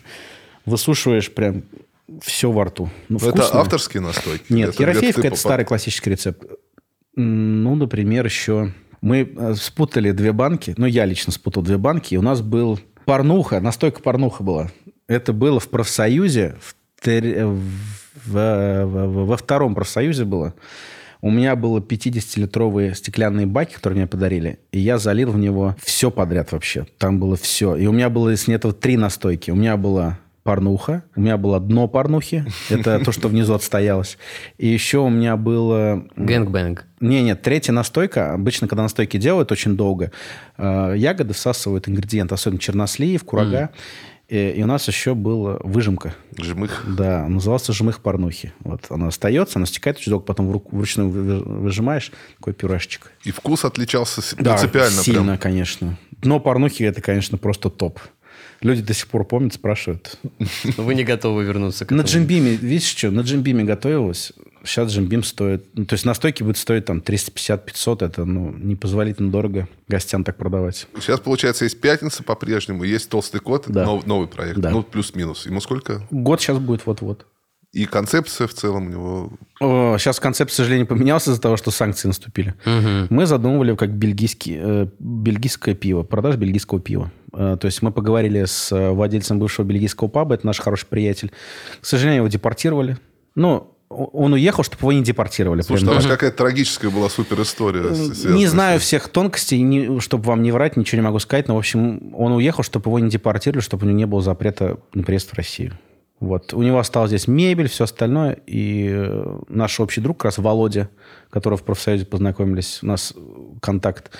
высушиваешь прям все во рту. Ну, Это авторские настойки? Нет, Это Ерофеевка это попад- старый классический рецепт. Ну, например, еще мы э, спутали две банки. Ну, я лично спутал две банки. И у нас был порнуха, настойка порнуха была. Это было в профсоюзе, в тер- в- в- в- во втором профсоюзе было. У меня было 50-литровые стеклянные баки, которые мне подарили, и я залил в него все подряд вообще. Там было все. И у меня было, нет, вот три настойки. У меня была порнуха, у меня было дно порнухи, это то, что внизу отстоялось. И еще у меня было... Gang bang. Не, нет, третья настойка. Обычно, когда настойки делают очень долго, э, ягоды всасывают ингредиенты, особенно чернослив, курага. И, и у нас еще была выжимка. Жмых. Да, назывался жмых порнухи. Вот она остается, она стекает очень долго, потом вручную вы- выжимаешь, такой пюрешечек. И вкус отличался с- Да, принципиально. сильно, прям. конечно. Дно порнухи это, конечно, просто топ. Люди до сих пор помнят, спрашивают. Но вы не готовы вернуться к На этому. джимбиме, видишь что, на джимбиме готовилась. Сейчас джимбим стоит... ну, то есть настойки будет стоить там 350-500. Это ну, непозволительно дорого гостям так продавать. Сейчас, получается, есть пятница по-прежнему, есть толстый кот, Да. нов- новый проект. Да. Ну, плюс-минус. Ему сколько? Год сейчас будет вот-вот. И концепция в целом у него... О, Сейчас концепт, к сожалению, поменялся из-за того, что санкции наступили. Мы задумывали как бельгийский, э, бельгийское пиво, продажа бельгийского пива. Э, то есть мы поговорили с э, владельцем бывшего бельгийского паба, это наш хороший приятель. К сожалению, его депортировали. Ну, он уехал, чтобы его не депортировали. Слушай, там же какая-то трагическая была супер история. Не знаю всех тонкостей, не, чтобы вам не врать, ничего не могу сказать, но, в общем, он уехал, чтобы его не депортировали, чтобы у него не было запрета на приезд в Россию. Вот. У него осталась здесь мебель, все остальное. И э, наш общий друг, как раз Володя, которого в профсоюзе познакомились, у нас э, контакт.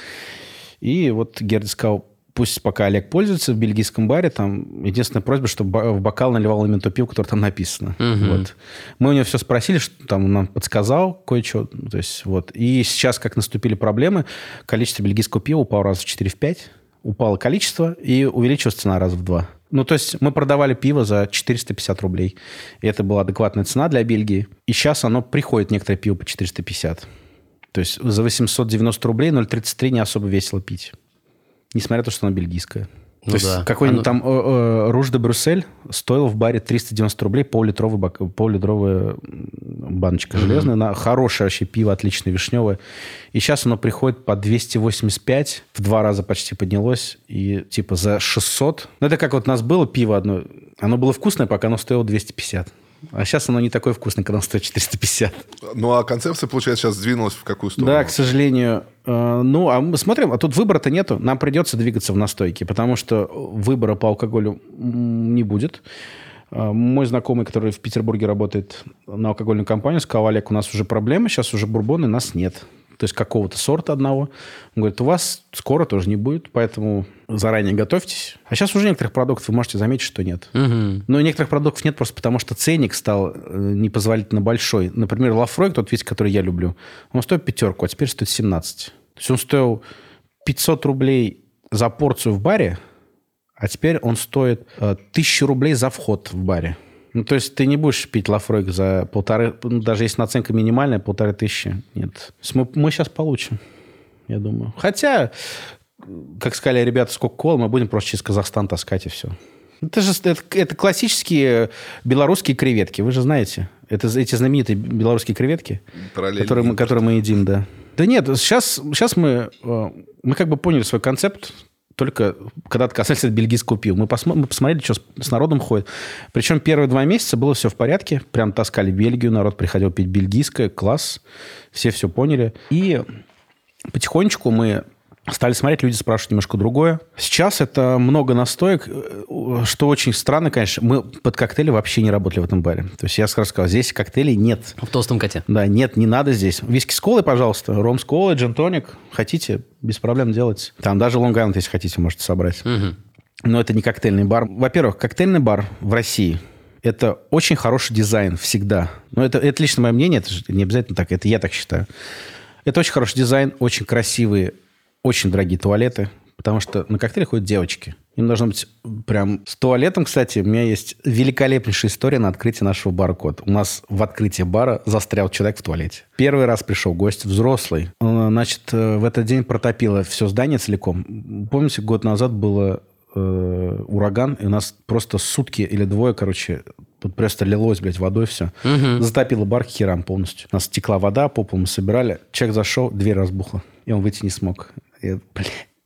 И вот Герди сказал, пусть пока Олег пользуется в бельгийском баре, там единственная просьба, чтобы в бокал наливал именно то пиво, которое там написано. Вот. Мы у него все спросили, что там он нам подсказал кое-что. То есть, вот. И сейчас, как наступили проблемы, количество бельгийского пива упало раз в 4-5, упало количество и увеличилась цена раз в два. Ну, то есть мы продавали пиво за 450 рублей. И это была адекватная цена для Бельгии. И сейчас оно приходит, некоторое пиво по 450. То есть за 890 рублей 0,33 не особо весело пить. Несмотря на то, что оно бельгийское. Ну то есть да. какой-нибудь Оно- там э, э, Руж де Брюссель стоил в баре 390 рублей пол-литровый бак- пол-литровая баночка железная. На хорошее вообще пиво, отличное, вишневое. И сейчас оно приходит по 285, в два раза почти поднялось. И типа за 600. Ну, это как вот у нас было пиво одно. Оно было вкусное, пока оно стоило 250. А сейчас оно не такое вкусное, когда оно стоит 450. Ну, а концепция, получается, сейчас сдвинулась в какую сторону? Да, к сожалению. Э, Ну, а мы смотрим, а тут выбора-то нету. Нам придется двигаться в настойке, потому что выбора по алкоголю не будет. Э, Мой знакомый, который в Петербурге работает на алкогольную компанию, сказал, Олег, у нас уже проблемы, сейчас уже бурбоны, нас нет. То есть какого-то сорта одного. Он говорит, у вас скоро тоже не будет, поэтому заранее готовьтесь. А сейчас уже некоторых продуктов вы можете заметить, что нет. Мгм. Но некоторых продуктов нет просто потому, что ценник стал э, непозволительно большой. Например, Лафрой, тот весь, который я люблю, он стоит пятерку, а теперь стоит 17. То есть он стоил 500 рублей за порцию в баре, а теперь он стоит э, 1000 рублей за вход в баре. Ну, то есть ты не будешь пить Лафройк за полторы, ну, даже если наценка минимальная, полторы тысячи. Нет. Мы, мы сейчас получим, я думаю. Хотя, как сказали ребята с Кока-Колы, мы будем просто через Казахстан таскать и все. Это же это, это классические белорусские креветки, вы же знаете. Это эти знаменитые белорусские креветки, которые мы, которые мы едим, да. Да нет, сейчас, сейчас мы, э, мы как бы поняли свой концепт, только когда это касается бельгийского пива. Мы, посмо- мы посмотрели, что с, с народом ходит. Причем первые два месяца было все в порядке. Прям таскали Бельгию, народ приходил пить бельгийское, класс. Все все поняли. И потихонечку мы стали смотреть, люди спрашивают немножко другое. Сейчас это много настоек, э, что очень странно, конечно. Мы под коктейли вообще не работали в этом баре. То есть я сразу сказал, здесь коктейлей нет. В толстом коте. Да, нет, не надо здесь. Виски с колой, пожалуйста. Ром с колой, джин-тоник. Хотите, без проблем делать. Там даже лонг если хотите, можете собрать. Мгм. Но это не коктейльный бар. Во-первых, коктейльный бар в России – это очень хороший дизайн всегда. Но это, это лично мое мнение, это же не обязательно так, это я так считаю. Это очень хороший дизайн, очень красивые, очень дорогие туалеты, потому что на коктейле ходят девочки. Им должно быть прям... С туалетом, кстати, у меня есть великолепнейшая история на открытии нашего бара «Кот». У нас в открытии бара застрял человек в туалете. Первый раз пришел гость, взрослый. Он, Значит, э, в этот день протопило все здание целиком. Помните, год назад было э, ураган, и у нас просто сутки или двое, короче, тут просто лилось, блядь, водой все. Затопило бар к херам полностью. У нас текла вода, по полу мы собирали. Человек зашел, дверь разбухла, и он выйти не смог.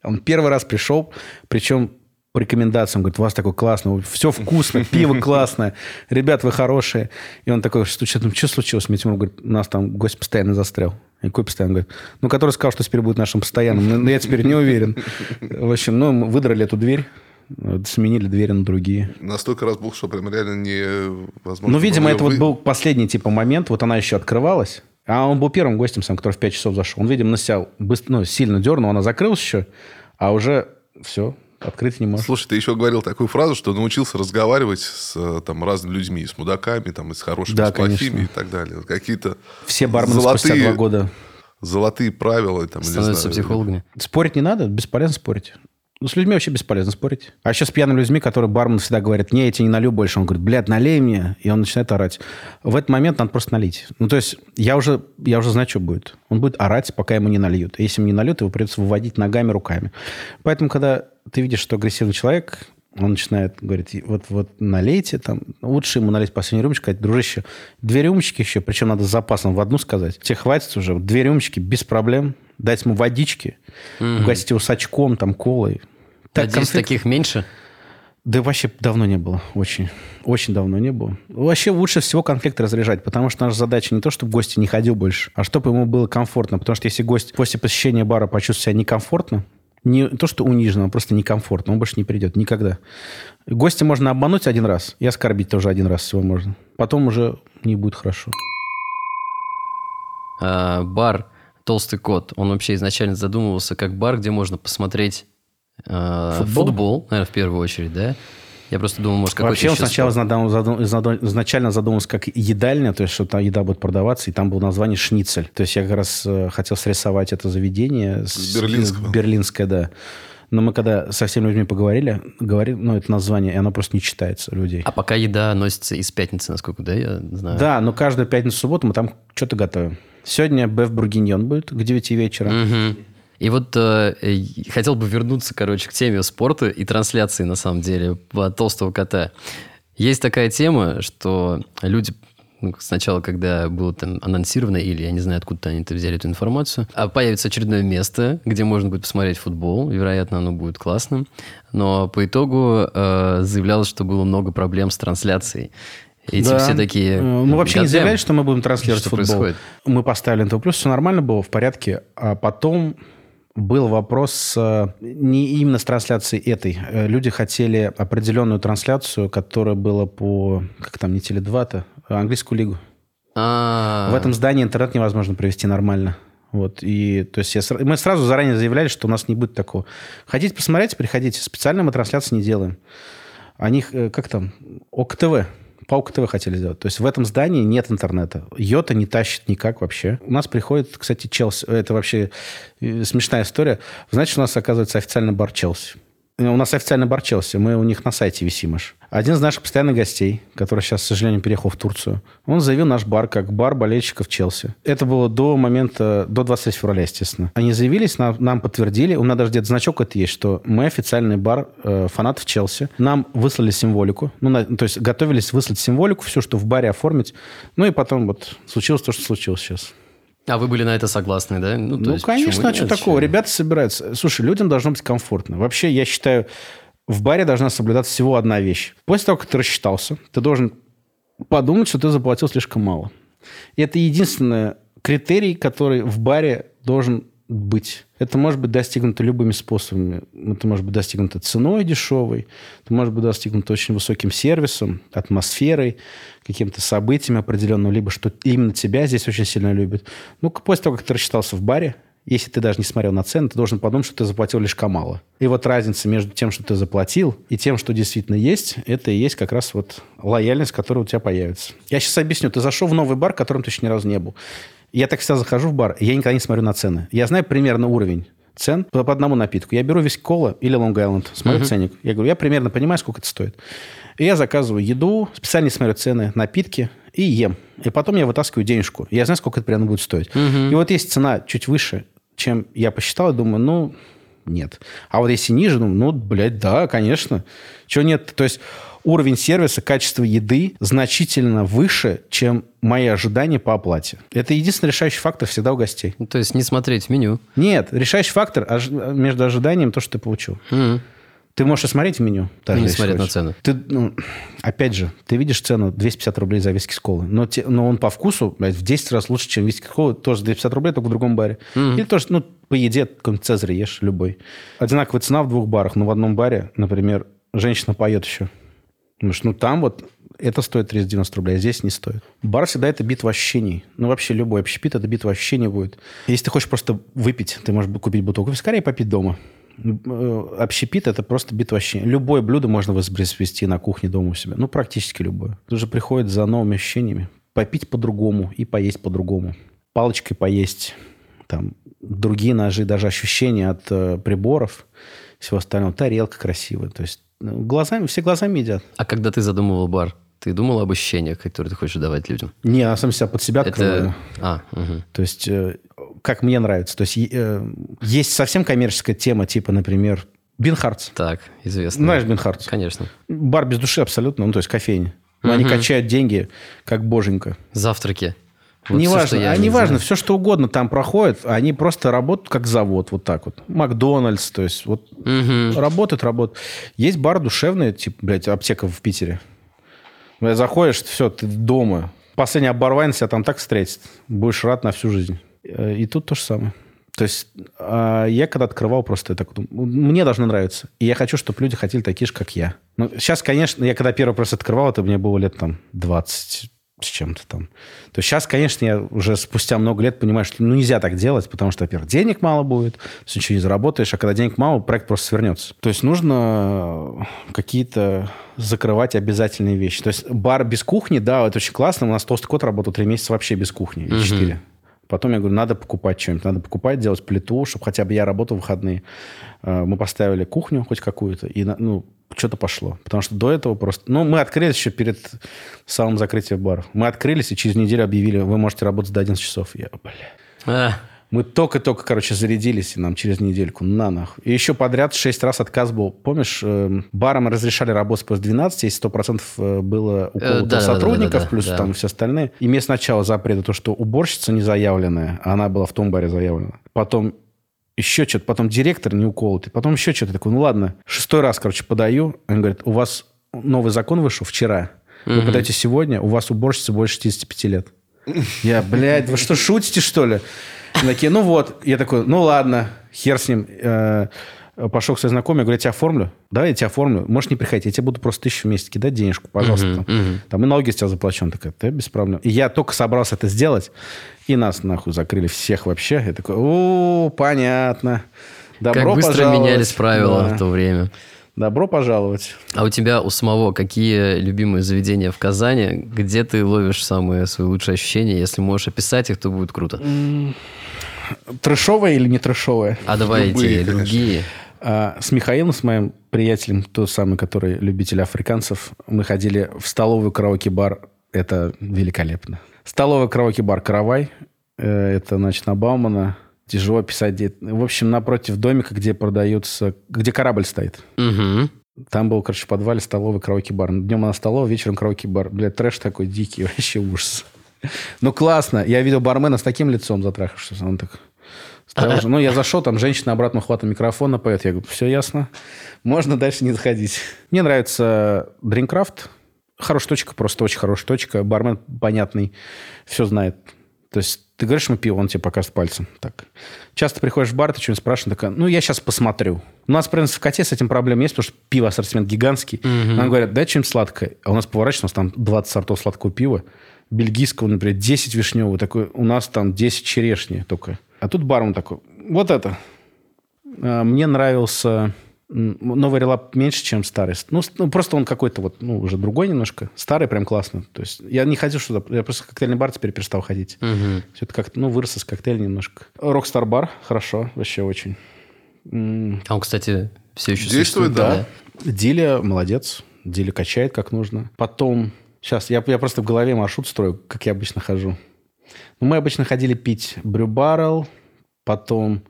Он первый раз пришел, причем по рекомендациям, говорит, у вас такой классный, все вкусно, пиво классное, ребят, вы хорошие. И он такой стучит, ну, что случилось? Мне Тимур говорит, у нас там гость постоянно застрял. И какой постоянно? Говорит, ну, который сказал, что теперь будет нашим постоянным. Но я теперь не уверен. В общем, ну, мы выдрали эту дверь, сменили двери на другие. Настолько разбух, что прям реально невозможно. Ну, видимо, это вот был последний типа момент, вот она еще открывалась, а он был первым гостем сам, который в 5 часов зашел. Он, видимо, на себя быстро, ну, сильно дернул, она закрылась еще, а уже все, открыть не можешь. Слушай, ты еще говорил такую фразу, что научился разговаривать с э, там, разными людьми, с мудаками, там, и с хорошими, Да, с плохими конечно. и так далее. Какие-то Все бармены спустя золотые, два года. золотые правила. Там, Становятся знаю, психологами. Спорить не надо, бесполезно спорить. Ну, с людьми вообще бесполезно спорить. А еще с пьяными людьми, которые бармен всегда говорят, не, я тебе не налью больше. Он говорит, блядь, налей мне. И он начинает орать. В этот момент надо просто налить. Ну, то есть я уже, я уже знаю, что будет. Он будет орать, пока ему не нальют. И если ему не нальют, его придется выводить ногами, руками. Поэтому, когда ты видишь, что агрессивный человек, он начинает говорить, вот, вот налейте там. Лучше ему налить последнюю рюмочку, сказать, дружище, две рюмочки еще, причем надо с запасом в одну сказать. Тебе хватит уже, две рюмочки без проблем. Дать ему водички, угостить его с очком, там, колой. Так Надеюсь, конфликт- таких меньше. да вообще давно не было. Очень. Очень давно не было. Вообще лучше всего конфликт разряжать, потому что наша задача не то, чтобы гость не ходил больше, а чтобы ему было комфортно. Потому что если гость после посещения бара почувствует себя некомфортно, не то, что униженно, а просто некомфортно, он больше не придет никогда. Гостя можно обмануть один раз и оскорбить тоже один раз всего можно. Потом уже не будет хорошо. А, бар «Толстый кот», он вообще изначально задумывался как бар, где можно посмотреть а, Футбол? футбол, наверное, в первую очередь, да? Я просто думал, может, какой-то Вообще он сначала задум- задум- задум- изначально задумался как едальня, то есть что там еда будет продаваться, и там было название «Шницель». То есть я как раз э, хотел срисовать это заведение. С берлинского. Берлинское, да. Но мы когда со всеми людьми поговорили, говорили, ну, это название, и оно просто не читается у людей. А пока еда носится из пятницы, насколько, да, я знаю? Да, но каждую пятницу-субботу мы там что-то готовим. Сегодня беф бургиньон будет к 9 вечера. Мгм. И вот э, э, хотел бы вернуться, короче, к теме спорта и трансляции, на самом деле, толстого кота. Есть такая тема, что люди ну, сначала, когда было там анонсировано, или я не знаю, откуда они это взяли эту информацию, а появится очередное место, где можно будет посмотреть футбол, вероятно, оно будет классным, но по итогу э, заявлялось, что было много проблем с трансляцией. Эти Да. все такие... Э, Мы вообще не заявляли, что мы будем транслировать Что футбол. происходит? Мы поставили НТВ+, все нормально было, в порядке. А потом был вопрос э, не именно с трансляцией этой. Э, Люди хотели определенную трансляцию, которая была по, как там, не Теле2-то, а английскую лигу. А, В этом здании интернет невозможно провести нормально. Вот, и то есть я мы сразу заранее заявляли, что у нас не будет такого. Хотите посмотреть, приходите. Специально мы трансляции не делаем. Они, э, как там, ОКТВ, по ОКТВ хотели сделать. То есть в этом здании нет интернета. Йота не тащит никак вообще. У нас приходит, кстати, Челси. Это вообще э, смешная история. Значит, у нас, оказывается, официальный бар Челси. У нас официальный бар Челси. Мы у них на сайте висим аж. Один из наших постоянных гостей, который сейчас, к сожалению, переехал в Турцию, он заявил наш бар как бар болельщиков Челси. Это было до момента, до 23 февраля, естественно. Они заявились, нам, нам подтвердили, у нас даже где-то значок это есть, что мы официальный бар э, фанатов Челси. Нам выслали символику, ну, на- то есть готовились выслать символику, все, что в баре оформить. Ну и потом вот случилось то, что случилось сейчас. А вы были на это согласны, да? то Ну, есть конечно, а что такого? Ребята собираются. Слушай, людям должно быть комфортно. Вообще, я считаю, в баре должна соблюдаться всего одна вещь. После того, как ты рассчитался, ты должен подумать, что ты заплатил слишком мало. И это единственный критерий, который в баре должен быть. Это может быть достигнуто любыми способами. Это может быть достигнуто ценой дешевой, это может быть достигнуто очень высоким сервисом, атмосферой, каким-то событием определенным, либо что именно тебя здесь очень сильно любят. Ну, после того, как ты рассчитался в баре, если ты даже не смотрел на цены, ты должен подумать, что ты заплатил лишь мало. И вот разница между тем, что ты заплатил, и тем, что действительно есть, это и есть как раз вот лояльность, которая у тебя появится. Я сейчас объясню. Ты зашел в новый бар, которым ты еще ни разу не был. Я так всегда захожу в бар, я никогда не смотрю на цены. Я знаю примерно уровень цен по, по одному напитку. Я беру весь кола или Long Island, смотрю ценник. Я говорю, я примерно понимаю, сколько это стоит. И я заказываю еду, специально не смотрю цены, напитки и ем. И потом я вытаскиваю денежку. Я знаю, сколько это примерно будет стоить. И вот если цена чуть выше, чем я посчитал, я думаю, ну, нет. А вот если ниже, ну, ну блядь, да, конечно. Чего нет? То есть уровень сервиса, качество еды значительно выше, чем мои ожидания по оплате. Это единственный решающий фактор всегда у гостей. Ну, То есть не смотреть меню. Нет, решающий фактор ож- между ожиданием то, что ты получил. Мгм. Ты можешь смотреть меню. даже не смотреть на хочешь. цены. Ты, ну, опять же, ты видишь цену 250 рублей за виски с колы. Но, те- но он по вкусу, блядь, в 10 раз лучше, чем виски с колы. Тоже 250 рублей, только в другом баре. Или тоже, ну, по еде, какой-нибудь Цезарь ешь, любой. Одинаковая цена в двух барах. Но в одном баре, например, женщина поет еще. Потому что, ну, там вот это стоит 390 рублей, а здесь не стоит. Бар всегда это битва ощущений. Ну, вообще любой общепит – это битва ощущений будет. Если ты хочешь просто выпить, ты можешь купить бутылку вискаря и попить дома. Э, Общепит – это просто битва ощущений. Любое блюдо можно воспроизвести на кухне дома у себя. Ну, практически любое. Тут же приходит за новыми ощущениями. Попить по-другому и поесть по-другому. Палочкой поесть. Там другие ножи, даже ощущения от э, приборов, всего остального. Тарелка красивая. То есть глазами, все глазами едят. А когда ты задумывал бар, ты думал об ощущениях, которые ты хочешь давать людям? Не, я сам себя под себя открываю. Это... А, угу. То есть, э, как мне нравится. То есть, э, есть совсем коммерческая тема, типа, например, Bean Hearts. Так, известно. Знаешь Bean Hearts? Конечно. Бар без души абсолютно, ну, то есть кофейня. Но они Мгм. качают деньги, как боженька. Завтраки. Вот неважно, я а не неважно, все, что угодно там проходит, они просто работают как завод, вот так вот. Макдональдс, то есть вот Мгм. работают, работают. Есть бар душевный, типа, блядь, аптека в Питере. Заходишь, все, ты дома. Последний оборванец тебя там так встретит. Будешь рад на всю жизнь. Э, И тут то же самое. То есть а, я когда открывал просто, я так мне должно нравиться. И я хочу, чтобы люди хотели такие же, как я. Ну, сейчас, конечно, я когда первый просто открывал, это мне было лет там 20 с чем-то там. То есть сейчас, конечно, я уже спустя много лет понимаю, что ну, нельзя так делать, потому что, во-первых, денег мало будет, есть ничего не заработаешь, а когда денег мало, проект просто свернется. То есть нужно какие-то закрывать обязательные вещи. То есть бар без кухни, да, это очень классно. У нас толстый кот работал три месяца вообще без кухни, или четыре. Потом я говорю, надо покупать что-нибудь, надо покупать, делать плиту, чтобы хотя бы я работал в выходные. Э, Мы поставили кухню хоть какую-то, и ну, что-то пошло. Потому что до этого просто... Ну, мы открылись еще перед самым закрытием баров. Мы открылись, и через неделю объявили, вы можете работать до 11 часов. Я, бля... А, Мы только-только, короче, зарядились, и нам через недельку на нахуй. И еще подряд шесть раз отказ был. Помнишь, э, барам разрешали работать после 12, если 100% э, было у Э, да-да-да-да-да, сотрудников, плюс да. там все остальные. И мне сначала запрета то, что уборщица не заявленная, а она была в том баре заявлена. Потом еще что-то, потом директор не уколотый, потом еще что-то. Такой, ну ладно. Шестой раз, короче, подаю. Он говорит, у вас новый закон вышел вчера. Вы Мгм. подаете сегодня, у вас уборщица больше 65 лет. Я, блядь, вы что, шутите, что ли? Они такие, ну вот. Я такой, ну ладно, хер с ним. Э, Пошел к своей знакомой, я говорю, я тебя оформлю? Давай я тебя оформлю. Можешь не приходить, я тебе буду просто тысячу в месяц кидать денежку, пожалуйста. Мгм, там. мгм. Там и налоги с тебя заплачу. Он такой, да, без проблем. И я только собрался это сделать, и нас нахуй закрыли всех вообще. Я такой, о, понятно. Добро как быстро пожаловать». менялись правила Да. в то время. Добро пожаловать. А у тебя у самого какие любимые заведения в Казани? Где ты ловишь самые свои лучшие ощущения? Если можешь описать их, то будет круто. Трэшовое или не трэшовое? А давай Любые, эти конечно. А, С Михаилом, с моим приятелем, тот самый, который любитель африканцев, мы ходили в столовую караоке-бар. Это великолепно. Столовый караоке-бар «Каравай». Э, Это, значит, на Баумана. Тяжело писать. В общем, напротив домика, где продаются... Где корабль стоит. Мгм. Там был, короче, в подвале столовый караоке-бар. Днем она столовая, вечером караоке-бар. Бля, трэш такой дикий, вообще ужас. Ну, классно. Я видел бармена с таким лицом затрахавшись. Он так... стоял же. Ну, я зашел, там женщина обратно хватом микрофона поет. Я говорю, все ясно. Можно дальше не заходить. Мне нравится Дринкрафт. Хорошая точка, просто очень хорошая точка. Бармен понятный, все знает. То есть ты говоришь ему пиво, он тебе показывает пальцем. Так. Часто приходишь в бар, ты что-нибудь спрашиваешь, такая, ну, я сейчас посмотрю. У нас, в принципе, в коте с этим проблем есть, потому что пиво ассортимент гигантский. Нам говорят, дай что-нибудь сладкое. А у нас поворачивается, у нас там 20 сортов сладкого пива. Бельгийского, например, 10 вишневого. Такой, у нас там 10 черешни только. А тут бармен такой, вот это. А, Мне нравился новый Relab меньше, чем старый. Ну, ну, просто он какой-то вот, ну, уже другой немножко. Старый прям классно. То есть я не ходил сюда, я просто в коктейльный бар теперь перестал ходить. Мгм. Все это как-то, ну, вырос из коктейля немножко. Rockstar бар, хорошо, вообще очень. А он, кстати, все еще Действует, существует, да. Диля молодец. Диля качает как нужно. Потом, сейчас, я, я просто в голове маршрут строю, как я обычно хожу. Ну, мы обычно ходили пить Brew Barrel, потом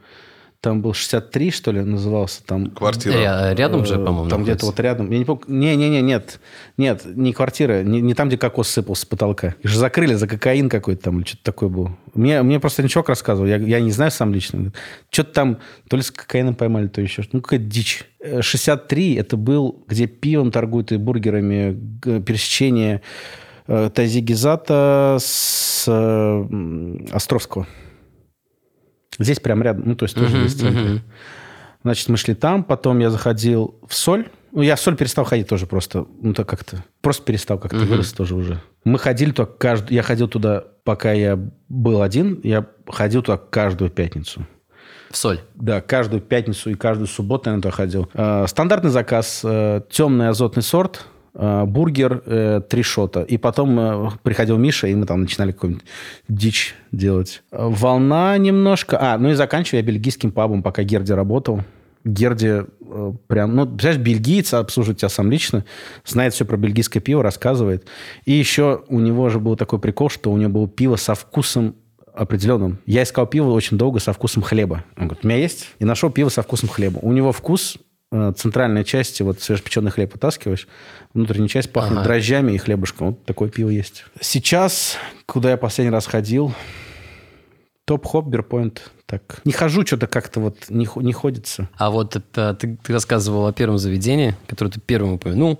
там был 63, что ли, назывался. Там Квартира. Ря- Рядом же, Э, по-моему, Там где-то вот рядом. Я не помню. Не-не-не, нет. Нет, не квартира. Не, не там, где кокос сыпался с потолка. Их же закрыли за кокаин какой-то там или что-то такое было. Мне, мне просто ничего рассказывал. Я, я не знаю сам лично. Что-то там то ли с кокаином поймали, то еще что-то. Ну, какая-то дичь. Э, 63 это был, где пивом торгуют и бургерами. Пересечение э, Тазигизата с э, Островского. Здесь прям рядом. Ну, то есть тоже есть центр. мгм. Значит, мы шли там, потом я заходил в соль. Ну, я в соль перестал ходить тоже просто. Ну, так как-то. Просто перестал как-то, Мгм. вырос тоже уже. Мы ходили туда каждую... Я ходил туда, пока я был один, я ходил туда каждую пятницу. В соль. Да, каждую пятницу и каждую субботу я на то ходил. Э, стандартный заказ. Темный азотный сорт. Э, бургер, э, три шота. И потом э, приходил Миша, и мы там начинали какую-нибудь дичь делать. Волна немножко. А, ну и заканчивая бельгийским пабом, пока Герди работал. Герди э, прям, ну, представляешь, бельгиец обслуживает тебя сам лично, знает все про бельгийское пиво, рассказывает. И еще у него же был такой прикол, что у него было пиво со вкусом определенным. Я искал пиво очень долго со вкусом хлеба. Он говорит, у меня есть? И нашел пиво со вкусом хлеба. У него вкус центральной части, вот свежепеченый хлеб вытаскиваешь, внутренняя часть пахнет Ага. дрожжами и хлебушком. Вот такое пиво есть. Сейчас, куда я последний раз ходил, топ-хоп, бирпоинт. Так, не хожу, что-то как-то вот не, не ходится. А вот это, ты, ты рассказывал о первом заведении, которое ты первым упомянул.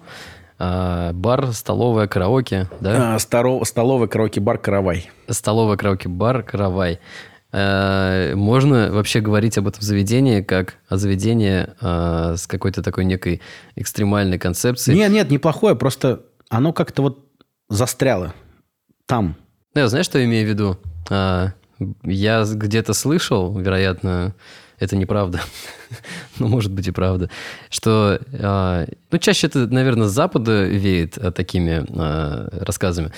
А, бар, столовая, караоке, да? А, старо- столовый караоке-бар «Каравай». Столовая, караоке, бар, каравай. Э, Можно вообще говорить об этом заведении как о заведении э, с какой-то такой некой экстремальной концепцией? Нет, нет, неплохое, просто оно как-то вот застряло там. Ну, я знаешь, что я имею в виду? А, я где-то слышал, вероятно, это неправда, но может быть и правда, что, а, ну, чаще это, наверное, с Запада веет а, такими а, рассказами,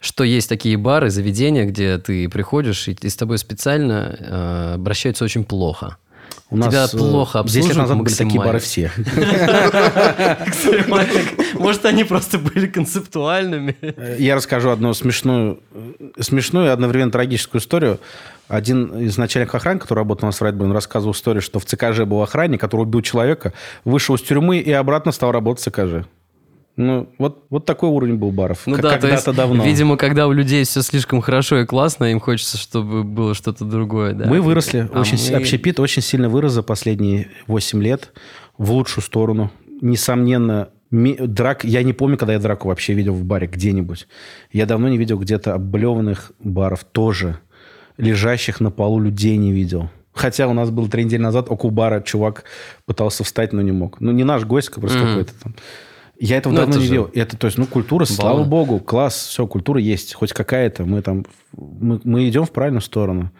что есть такие бары, заведения, где ты приходишь, и, и с тобой специально а, обращаются очень плохо. У Тебя нас, э, плохо 10 лет обслуживают назад были такие бары все. Может, они просто были концептуальными? Я расскажу одну смешную, э, смешную и одновременно трагическую историю. Один из начальников охраны, который работал у нас в Райдбурне, рассказывал историю, что в ЦКЖ был охранник, который убил человека, вышел из тюрьмы и обратно стал работать в ЦКЖ. Ну, вот, вот такой уровень был баров. Ну да, то есть, давно. видимо, когда у людей все слишком хорошо и классно, им хочется, чтобы было что-то другое. Да? Мы выросли. А очень, мы- Общепит очень сильно вырос за последние 8 лет в лучшую сторону. Несомненно, ми- драк... Я не помню, когда я драку вообще видел в баре где-нибудь. Я давно не видел где-то облеванных баров тоже. Лежащих на полу людей не видел. Хотя у нас был три недели назад около бара чувак пытался встать, но не мог. Ну, не наш гость, а просто Мгм. какой-то там. Я этого Ну, давно это не же видел. Это, то есть, ну, культура, слава баллы. богу, класс, все, культура есть, хоть какая-то. Мы там, мы, мы идем в правильную сторону.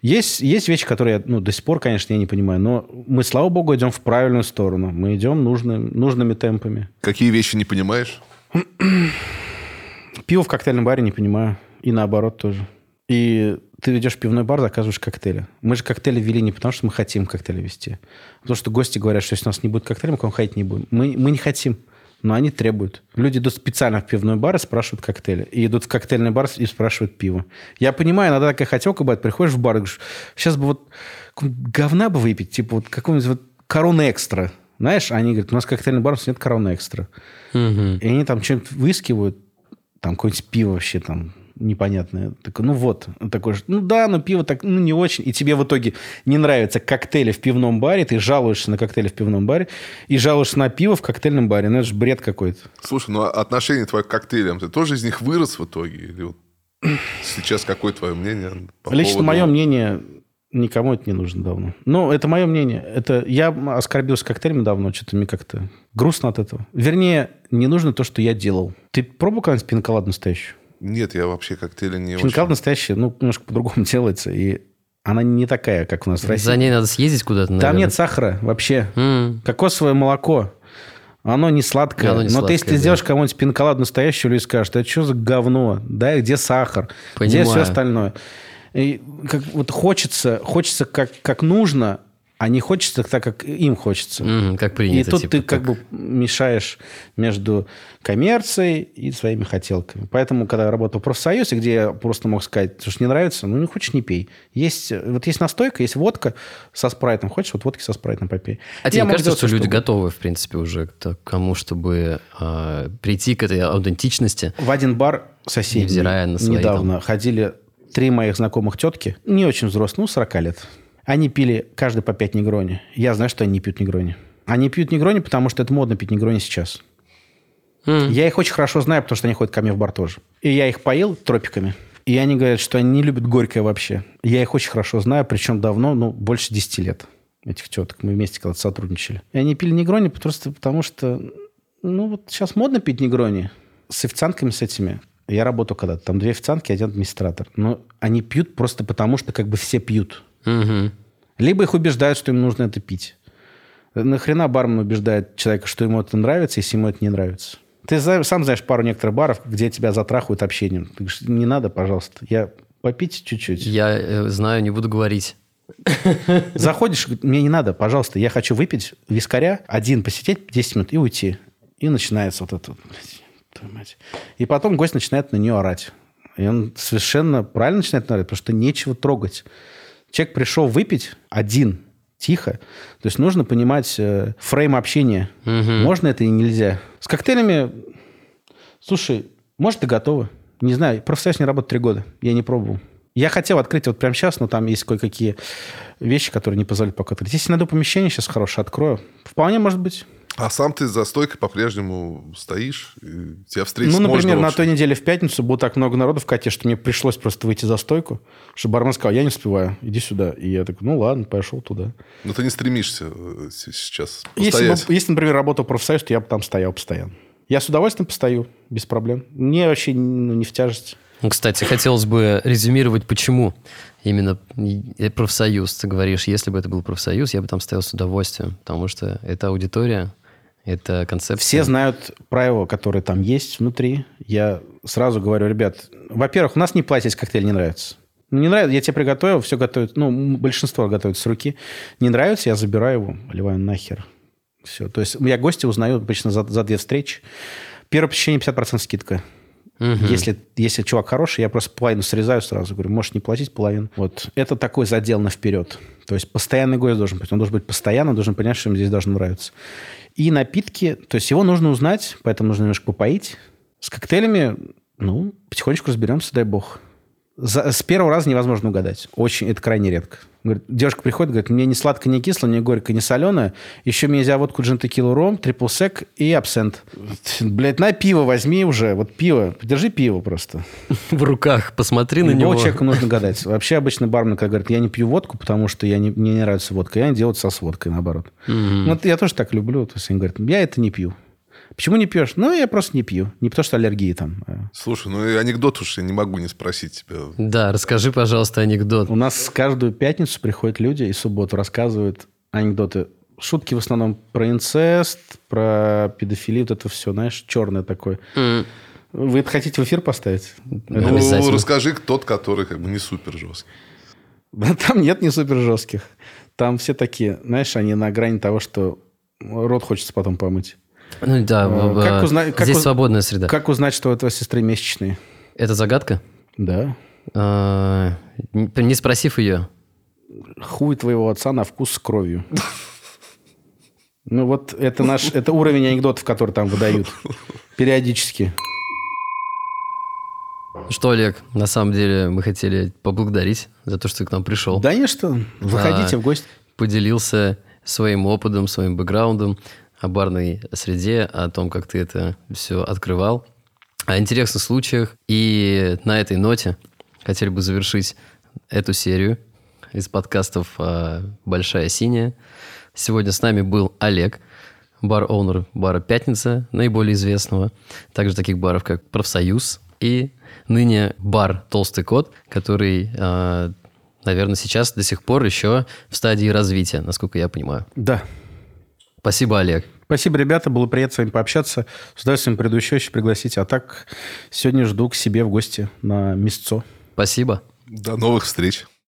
Есть, есть вещи, которые я ну, до сих пор, конечно, я не понимаю, но мы, слава богу, идем в правильную сторону. Мы идем нужным, нужными темпами. Какие вещи не понимаешь? Пиво в коктейльном баре не понимаю. И наоборот тоже. И ты идешь в пивной бар, заказываешь коктейли. Мы же коктейли ввели не потому, что мы хотим коктейли вести. а Потому что гости говорят, что если у нас не будет коктейля, мы к вам ходить не будем. Мы, мы не хотим, но они требуют. Люди идут специально в пивной бар и спрашивают коктейли. И идут в коктейльный бар и спрашивают пиво. Я понимаю, иногда такая хотелка бывает. Приходишь в бар и говоришь, сейчас бы вот говна бы выпить, типа вот какого-нибудь вот короны экстра. Знаешь, они говорят, у нас коктейльный бар, у нас нет короны экстра. Мгм. И они там что-нибудь выискивают, там какое-нибудь пиво вообще там непонятное. Такой, ну вот, такой, же, ну да, но пиво так, ну не очень. И тебе в итоге не нравятся коктейли в пивном баре, ты жалуешься на коктейли в пивном баре и жалуешься на пиво в коктейльном баре. Ну это же бред какой-то. Слушай, ну а отношение твое к коктейлям, ты тоже из них вырос в итоге? Или вот сейчас какое твое мнение? по Лично поводу- мое мнение, никому это не нужно давно. Ну, это мое мнение. Это я оскорбился коктейлями давно, что-то мне как-то грустно от этого. Вернее, не нужно то, что я делал. Ты пробовал когда-нибудь пинколад настоящую? Нет, я вообще коктейли не Пинколад очень... настоящая, ну, немножко по-другому делается, и она не такая, как у нас в России. За ней надо съездить куда-то, Там наверное. нет сахара вообще. М. Кокосовое молоко. Оно не сладкое. Оно не Но ты, если сладкое, ты да. сделаешь кому-нибудь пинколад настоящую, люди скажут, это что за говно? Да, где сахар? Где Понимаю. все остальное? И как, вот хочется, хочется как, как нужно, а не хочется так, как им хочется. Мгм, как И принято. тут типа, ты как бы мешаешь между коммерцией и своими хотелками. Поэтому, когда я работал в профсоюзе, где я просто мог сказать, что не нравится, ну не хочешь, не пей. Есть, вот есть настойка, есть водка со спрайтом. Хочешь, вот водки со спрайтом попей. А Я тебе кажется, сделать что люди угодно. готовы, в принципе, уже к то- к тому, чтобы а, прийти к этой аутентичности? В один бар свои недавно ходили три моих знакомых тетки, не очень взрослые, ну, 40 лет. Они пили каждый по 5 негрони. Я знаю, что они не пьют негрони. Они пьют негрони, потому что это модно пить негрони сейчас. М. Я их очень хорошо знаю, потому что они ходят ко мне в бар тоже. И я их поил тропиками. И они говорят, что они не любят горькое вообще. Я их очень хорошо знаю, причем давно, ну, больше 10 лет. Этих теток. Мы вместе когда-то сотрудничали. И они пили негрони просто потому, что... Ну, вот сейчас модно пить негрони. С официантками с этими. Я работал когда-то. Там две официантки, один администратор. Но они пьют просто потому, что как бы все пьют. Мгм. Либо их убеждают, что им нужно это пить. Нахрена бармен убеждает человека, что ему это нравится, если ему это не нравится? Ты сам знаешь пару некоторых баров, где тебя затрахают общением. Ты говоришь, не надо, пожалуйста. Я попить чуть-чуть. Я э, знаю, не буду говорить. Заходишь, мне не надо, пожалуйста, я хочу выпить вискаря, один посидеть 10 минут и уйти. И начинается вот это вот. И потом гость начинает на нее орать. И он совершенно правильно начинает орать, потому что нечего трогать. Человек пришел выпить один, тихо. То есть нужно понимать э, фрейм общения. Угу. Можно это и нельзя. С коктейлями, слушай, может и готово. Не знаю, профсоюз не работает три года. Я не пробовал. Я хотел открыть вот прямо сейчас, но там есть кое-какие вещи, которые не позволяют пока открыть. Если найду помещение сейчас хорошее, открою. Вполне может быть. А сам ты за стойкой по-прежнему стоишь? И тебя встретить Ну, например, можно, на той неделе в пятницу было так много народу в Кате, что мне пришлось просто выйти за стойку, что бармен сказал, я не успеваю, иди сюда. И я такой, ну ладно, пошел туда. Но ты не стремишься э, сейчас если, бы, если, например, работал профсоюз, то я бы там стоял постоянно. Я с удовольствием постою, без проблем. Мне вообще ну, не в тяжесть. Ну, кстати, хотелось бы резюмировать, почему именно профсоюз. Ты говоришь, если бы это был профсоюз, я бы там стоял с удовольствием, потому что это аудитория, это концепция. Все знают правила, которые там есть внутри. Я сразу говорю, ребят, во-первых, у нас не платить, если коктейль не нравится. Ну, не нравится, я тебе приготовил, все готовят, ну, большинство готовят с руки. Не нравится, я забираю его, ливаю нахер. Все. То есть я гости узнаю обычно за, за две встречи. Первое посещение 50% скидка. Угу. Если, если чувак хороший, я просто половину срезаю сразу. Говорю, можешь не платить половину. Вот. Это такой задел на вперед. То есть постоянный гость должен быть. Он должен быть постоянно, должен понять, что ему здесь должно нравиться. И напитки, то есть его нужно узнать, поэтому нужно немножко попоить. С коктейлями, ну, потихонечку разберемся, дай бог. За, с первого раза невозможно угадать. Очень, это крайне редко. Говорит, девушка приходит, говорит, мне не сладко, не кисло, не горько, не соленое. Еще мне нельзя водку джин текилу ром, трипл сек и абсент. Блять, на пиво возьми уже. Вот пиво. Подержи пиво просто. В руках. Посмотри на него. человека нужно гадать. Вообще обычно бармен, когда говорит, я не пью водку, потому что я не, мне не нравится водка. Я не делаю со с водкой, наоборот. Вот я тоже так люблю. То есть они говорят, я это не пью. Почему не пьешь? Ну, я просто не пью. Не потому, что аллергии там. А. Слушай, ну и анекдот уж я не могу не спросить тебя. Да, расскажи, пожалуйста, анекдот. У нас каждую пятницу приходят люди и субботу рассказывают анекдоты. Шутки в основном про инцест, про педофилию, вот это все, знаешь, черное такое. Mm. Вы это хотите в эфир поставить? Ну, расскажи тот, который как бы не супер жесткий. Там нет не супер жестких. Там все такие, знаешь, они на грани того, что рот хочется потом помыть. Ну да, а, как э, узнать, здесь как свободная среда. Как узнать, что у твоей сестры месячные? Это загадка? Да. А, не спросив ее. Хуй твоего отца на вкус с кровью. Ну вот это наш, это уровень анекдотов, которые там выдают периодически. Что, Олег, на самом деле мы хотели поблагодарить за то, что ты к нам пришел. Да не что, выходите а, в гости. Поделился своим опытом, своим бэкграундом о барной среде, о том, как ты это все открывал, о интересных случаях. И на этой ноте хотели бы завершить эту серию из подкастов а, «Большая синяя». Сегодня с нами был Олег, бар-оунер бара «Пятница», наиболее известного. Также таких баров, как «Профсоюз» и ныне бар «Толстый кот», который, а, наверное, сейчас до сих пор еще в стадии развития, насколько я понимаю. Да. Спасибо, Олег. Спасибо, ребята. Было приятно с вами пообщаться. С удовольствием приду еще, еще пригласить. А так, сегодня жду к себе в гости на мясцо. Спасибо. До новых встреч.